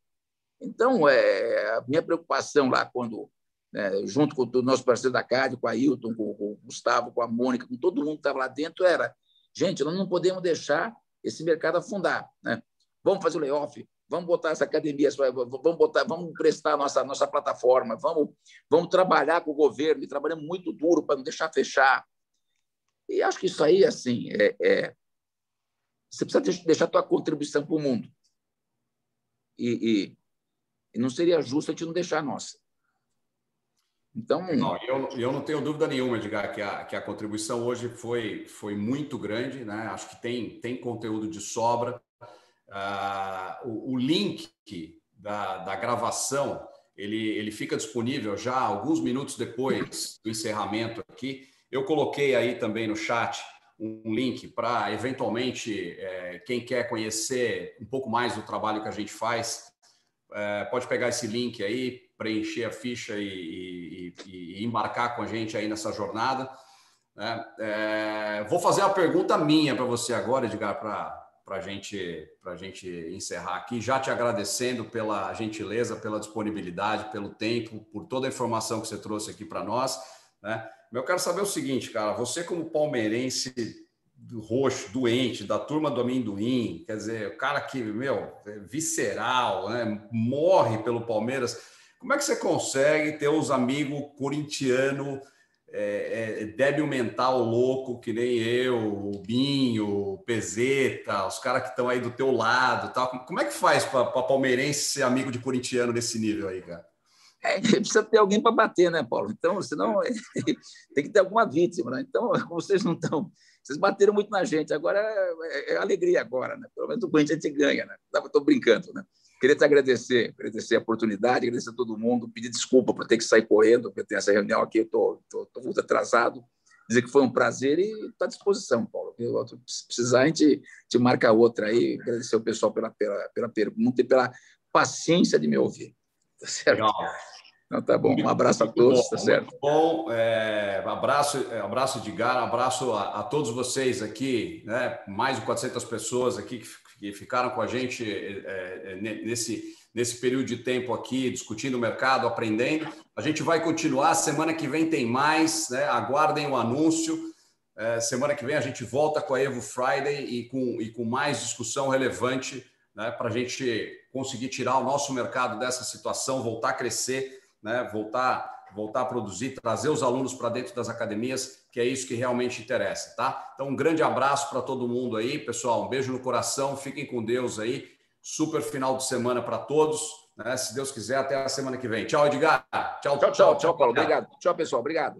Então, é, a minha preocupação lá, quando, né, junto com o nosso parceiro da CAD, com a Hilton, com, com, o Gustavo, com a Mônica, com todo mundo que estava lá dentro, era: gente, nós não podemos deixar esse mercado afundar. Né? Vamos fazer o layoff, vamos botar essa academia, vamos botar, vamos prestar nossa nossa plataforma, vamos vamos trabalhar com o governo, e trabalhamos muito duro para não deixar fechar. E acho que isso aí, assim, é, é você precisa deixar a tua contribuição para o mundo. E, e, e, não seria justo a gente não deixar a nossa. Então. Não, eu, eu não tenho dúvida nenhuma, Edgar, que a, que a contribuição hoje foi, foi muito grande. Né? Acho que tem, tem conteúdo de sobra. Uh, o, o, link da, da gravação ele, ele fica disponível já alguns minutos depois do encerramento aqui. Eu coloquei aí também no chat um link para, eventualmente, é, quem quer conhecer um pouco mais do trabalho que a gente faz, é, pode pegar esse link aí, preencher a ficha e, e, e embarcar com a gente aí nessa jornada. Né? É, vou fazer uma pergunta minha para você agora, Edgar, para gente, a gente encerrar aqui, já te agradecendo pela gentileza, pela disponibilidade, pelo tempo, por toda a informação que você trouxe aqui para nós. Né? Eu quero saber o seguinte, cara, você como palmeirense roxo, doente, da turma do amendoim, quer dizer, o cara que, meu, é visceral, né? morre pelo Palmeiras. Como é que você consegue ter os amigos corintiano é, é, débil mental louco, que nem eu, o Binho, o Pezeta, os caras que estão aí do teu lado tal. Como é que faz para palmeirense ser amigo de corintiano nesse nível aí, cara? É, precisa ter alguém para bater, né, Paulo? Então, senão tem que ter alguma vítima, né? Então, como vocês não estão. Vocês bateram muito na gente, agora é, é alegria agora, né? Pelo menos o Corinthians a gente ganha, né? Estou brincando, né? Queria te agradecer, agradecer a oportunidade, agradecer a todo mundo, pedir desculpa por ter que sair correndo, porque tem essa reunião aqui, eu estou muito atrasado. Dizer que foi um prazer e estou à disposição, Paulo. Se precisar, a gente, te marca outra aí. Agradecer o pessoal pela, pela, pela pergunta e pela paciência de me ouvir. Tá certo? Legal. Então, tá bom. Um abraço a todos, bom, tá certo? bom. É, abraço, é, abraço de Gara, abraço a, a, todos vocês aqui, né? mais de 400 pessoas aqui que que ficaram com a gente é, nesse, nesse período de tempo aqui, discutindo o mercado, aprendendo. A gente vai continuar. Semana que vem tem mais, né? aguardem o anúncio. É, semana que vem a gente volta com a Evo Friday e com, e com mais discussão relevante né? para a gente conseguir tirar o nosso mercado dessa situação, voltar a crescer, né? voltar voltar a produzir, trazer os alunos para dentro das academias, que é isso que realmente interessa, tá? Então, um grande abraço para todo mundo aí, pessoal. Um beijo no coração, fiquem com Deus aí. Super final de semana para todos. Né? Se Deus quiser, até a semana que vem. Tchau, Edgar. Tchau, tchau, tchau, tchau, Paulo. Obrigado. Tchau, pessoal. Obrigado.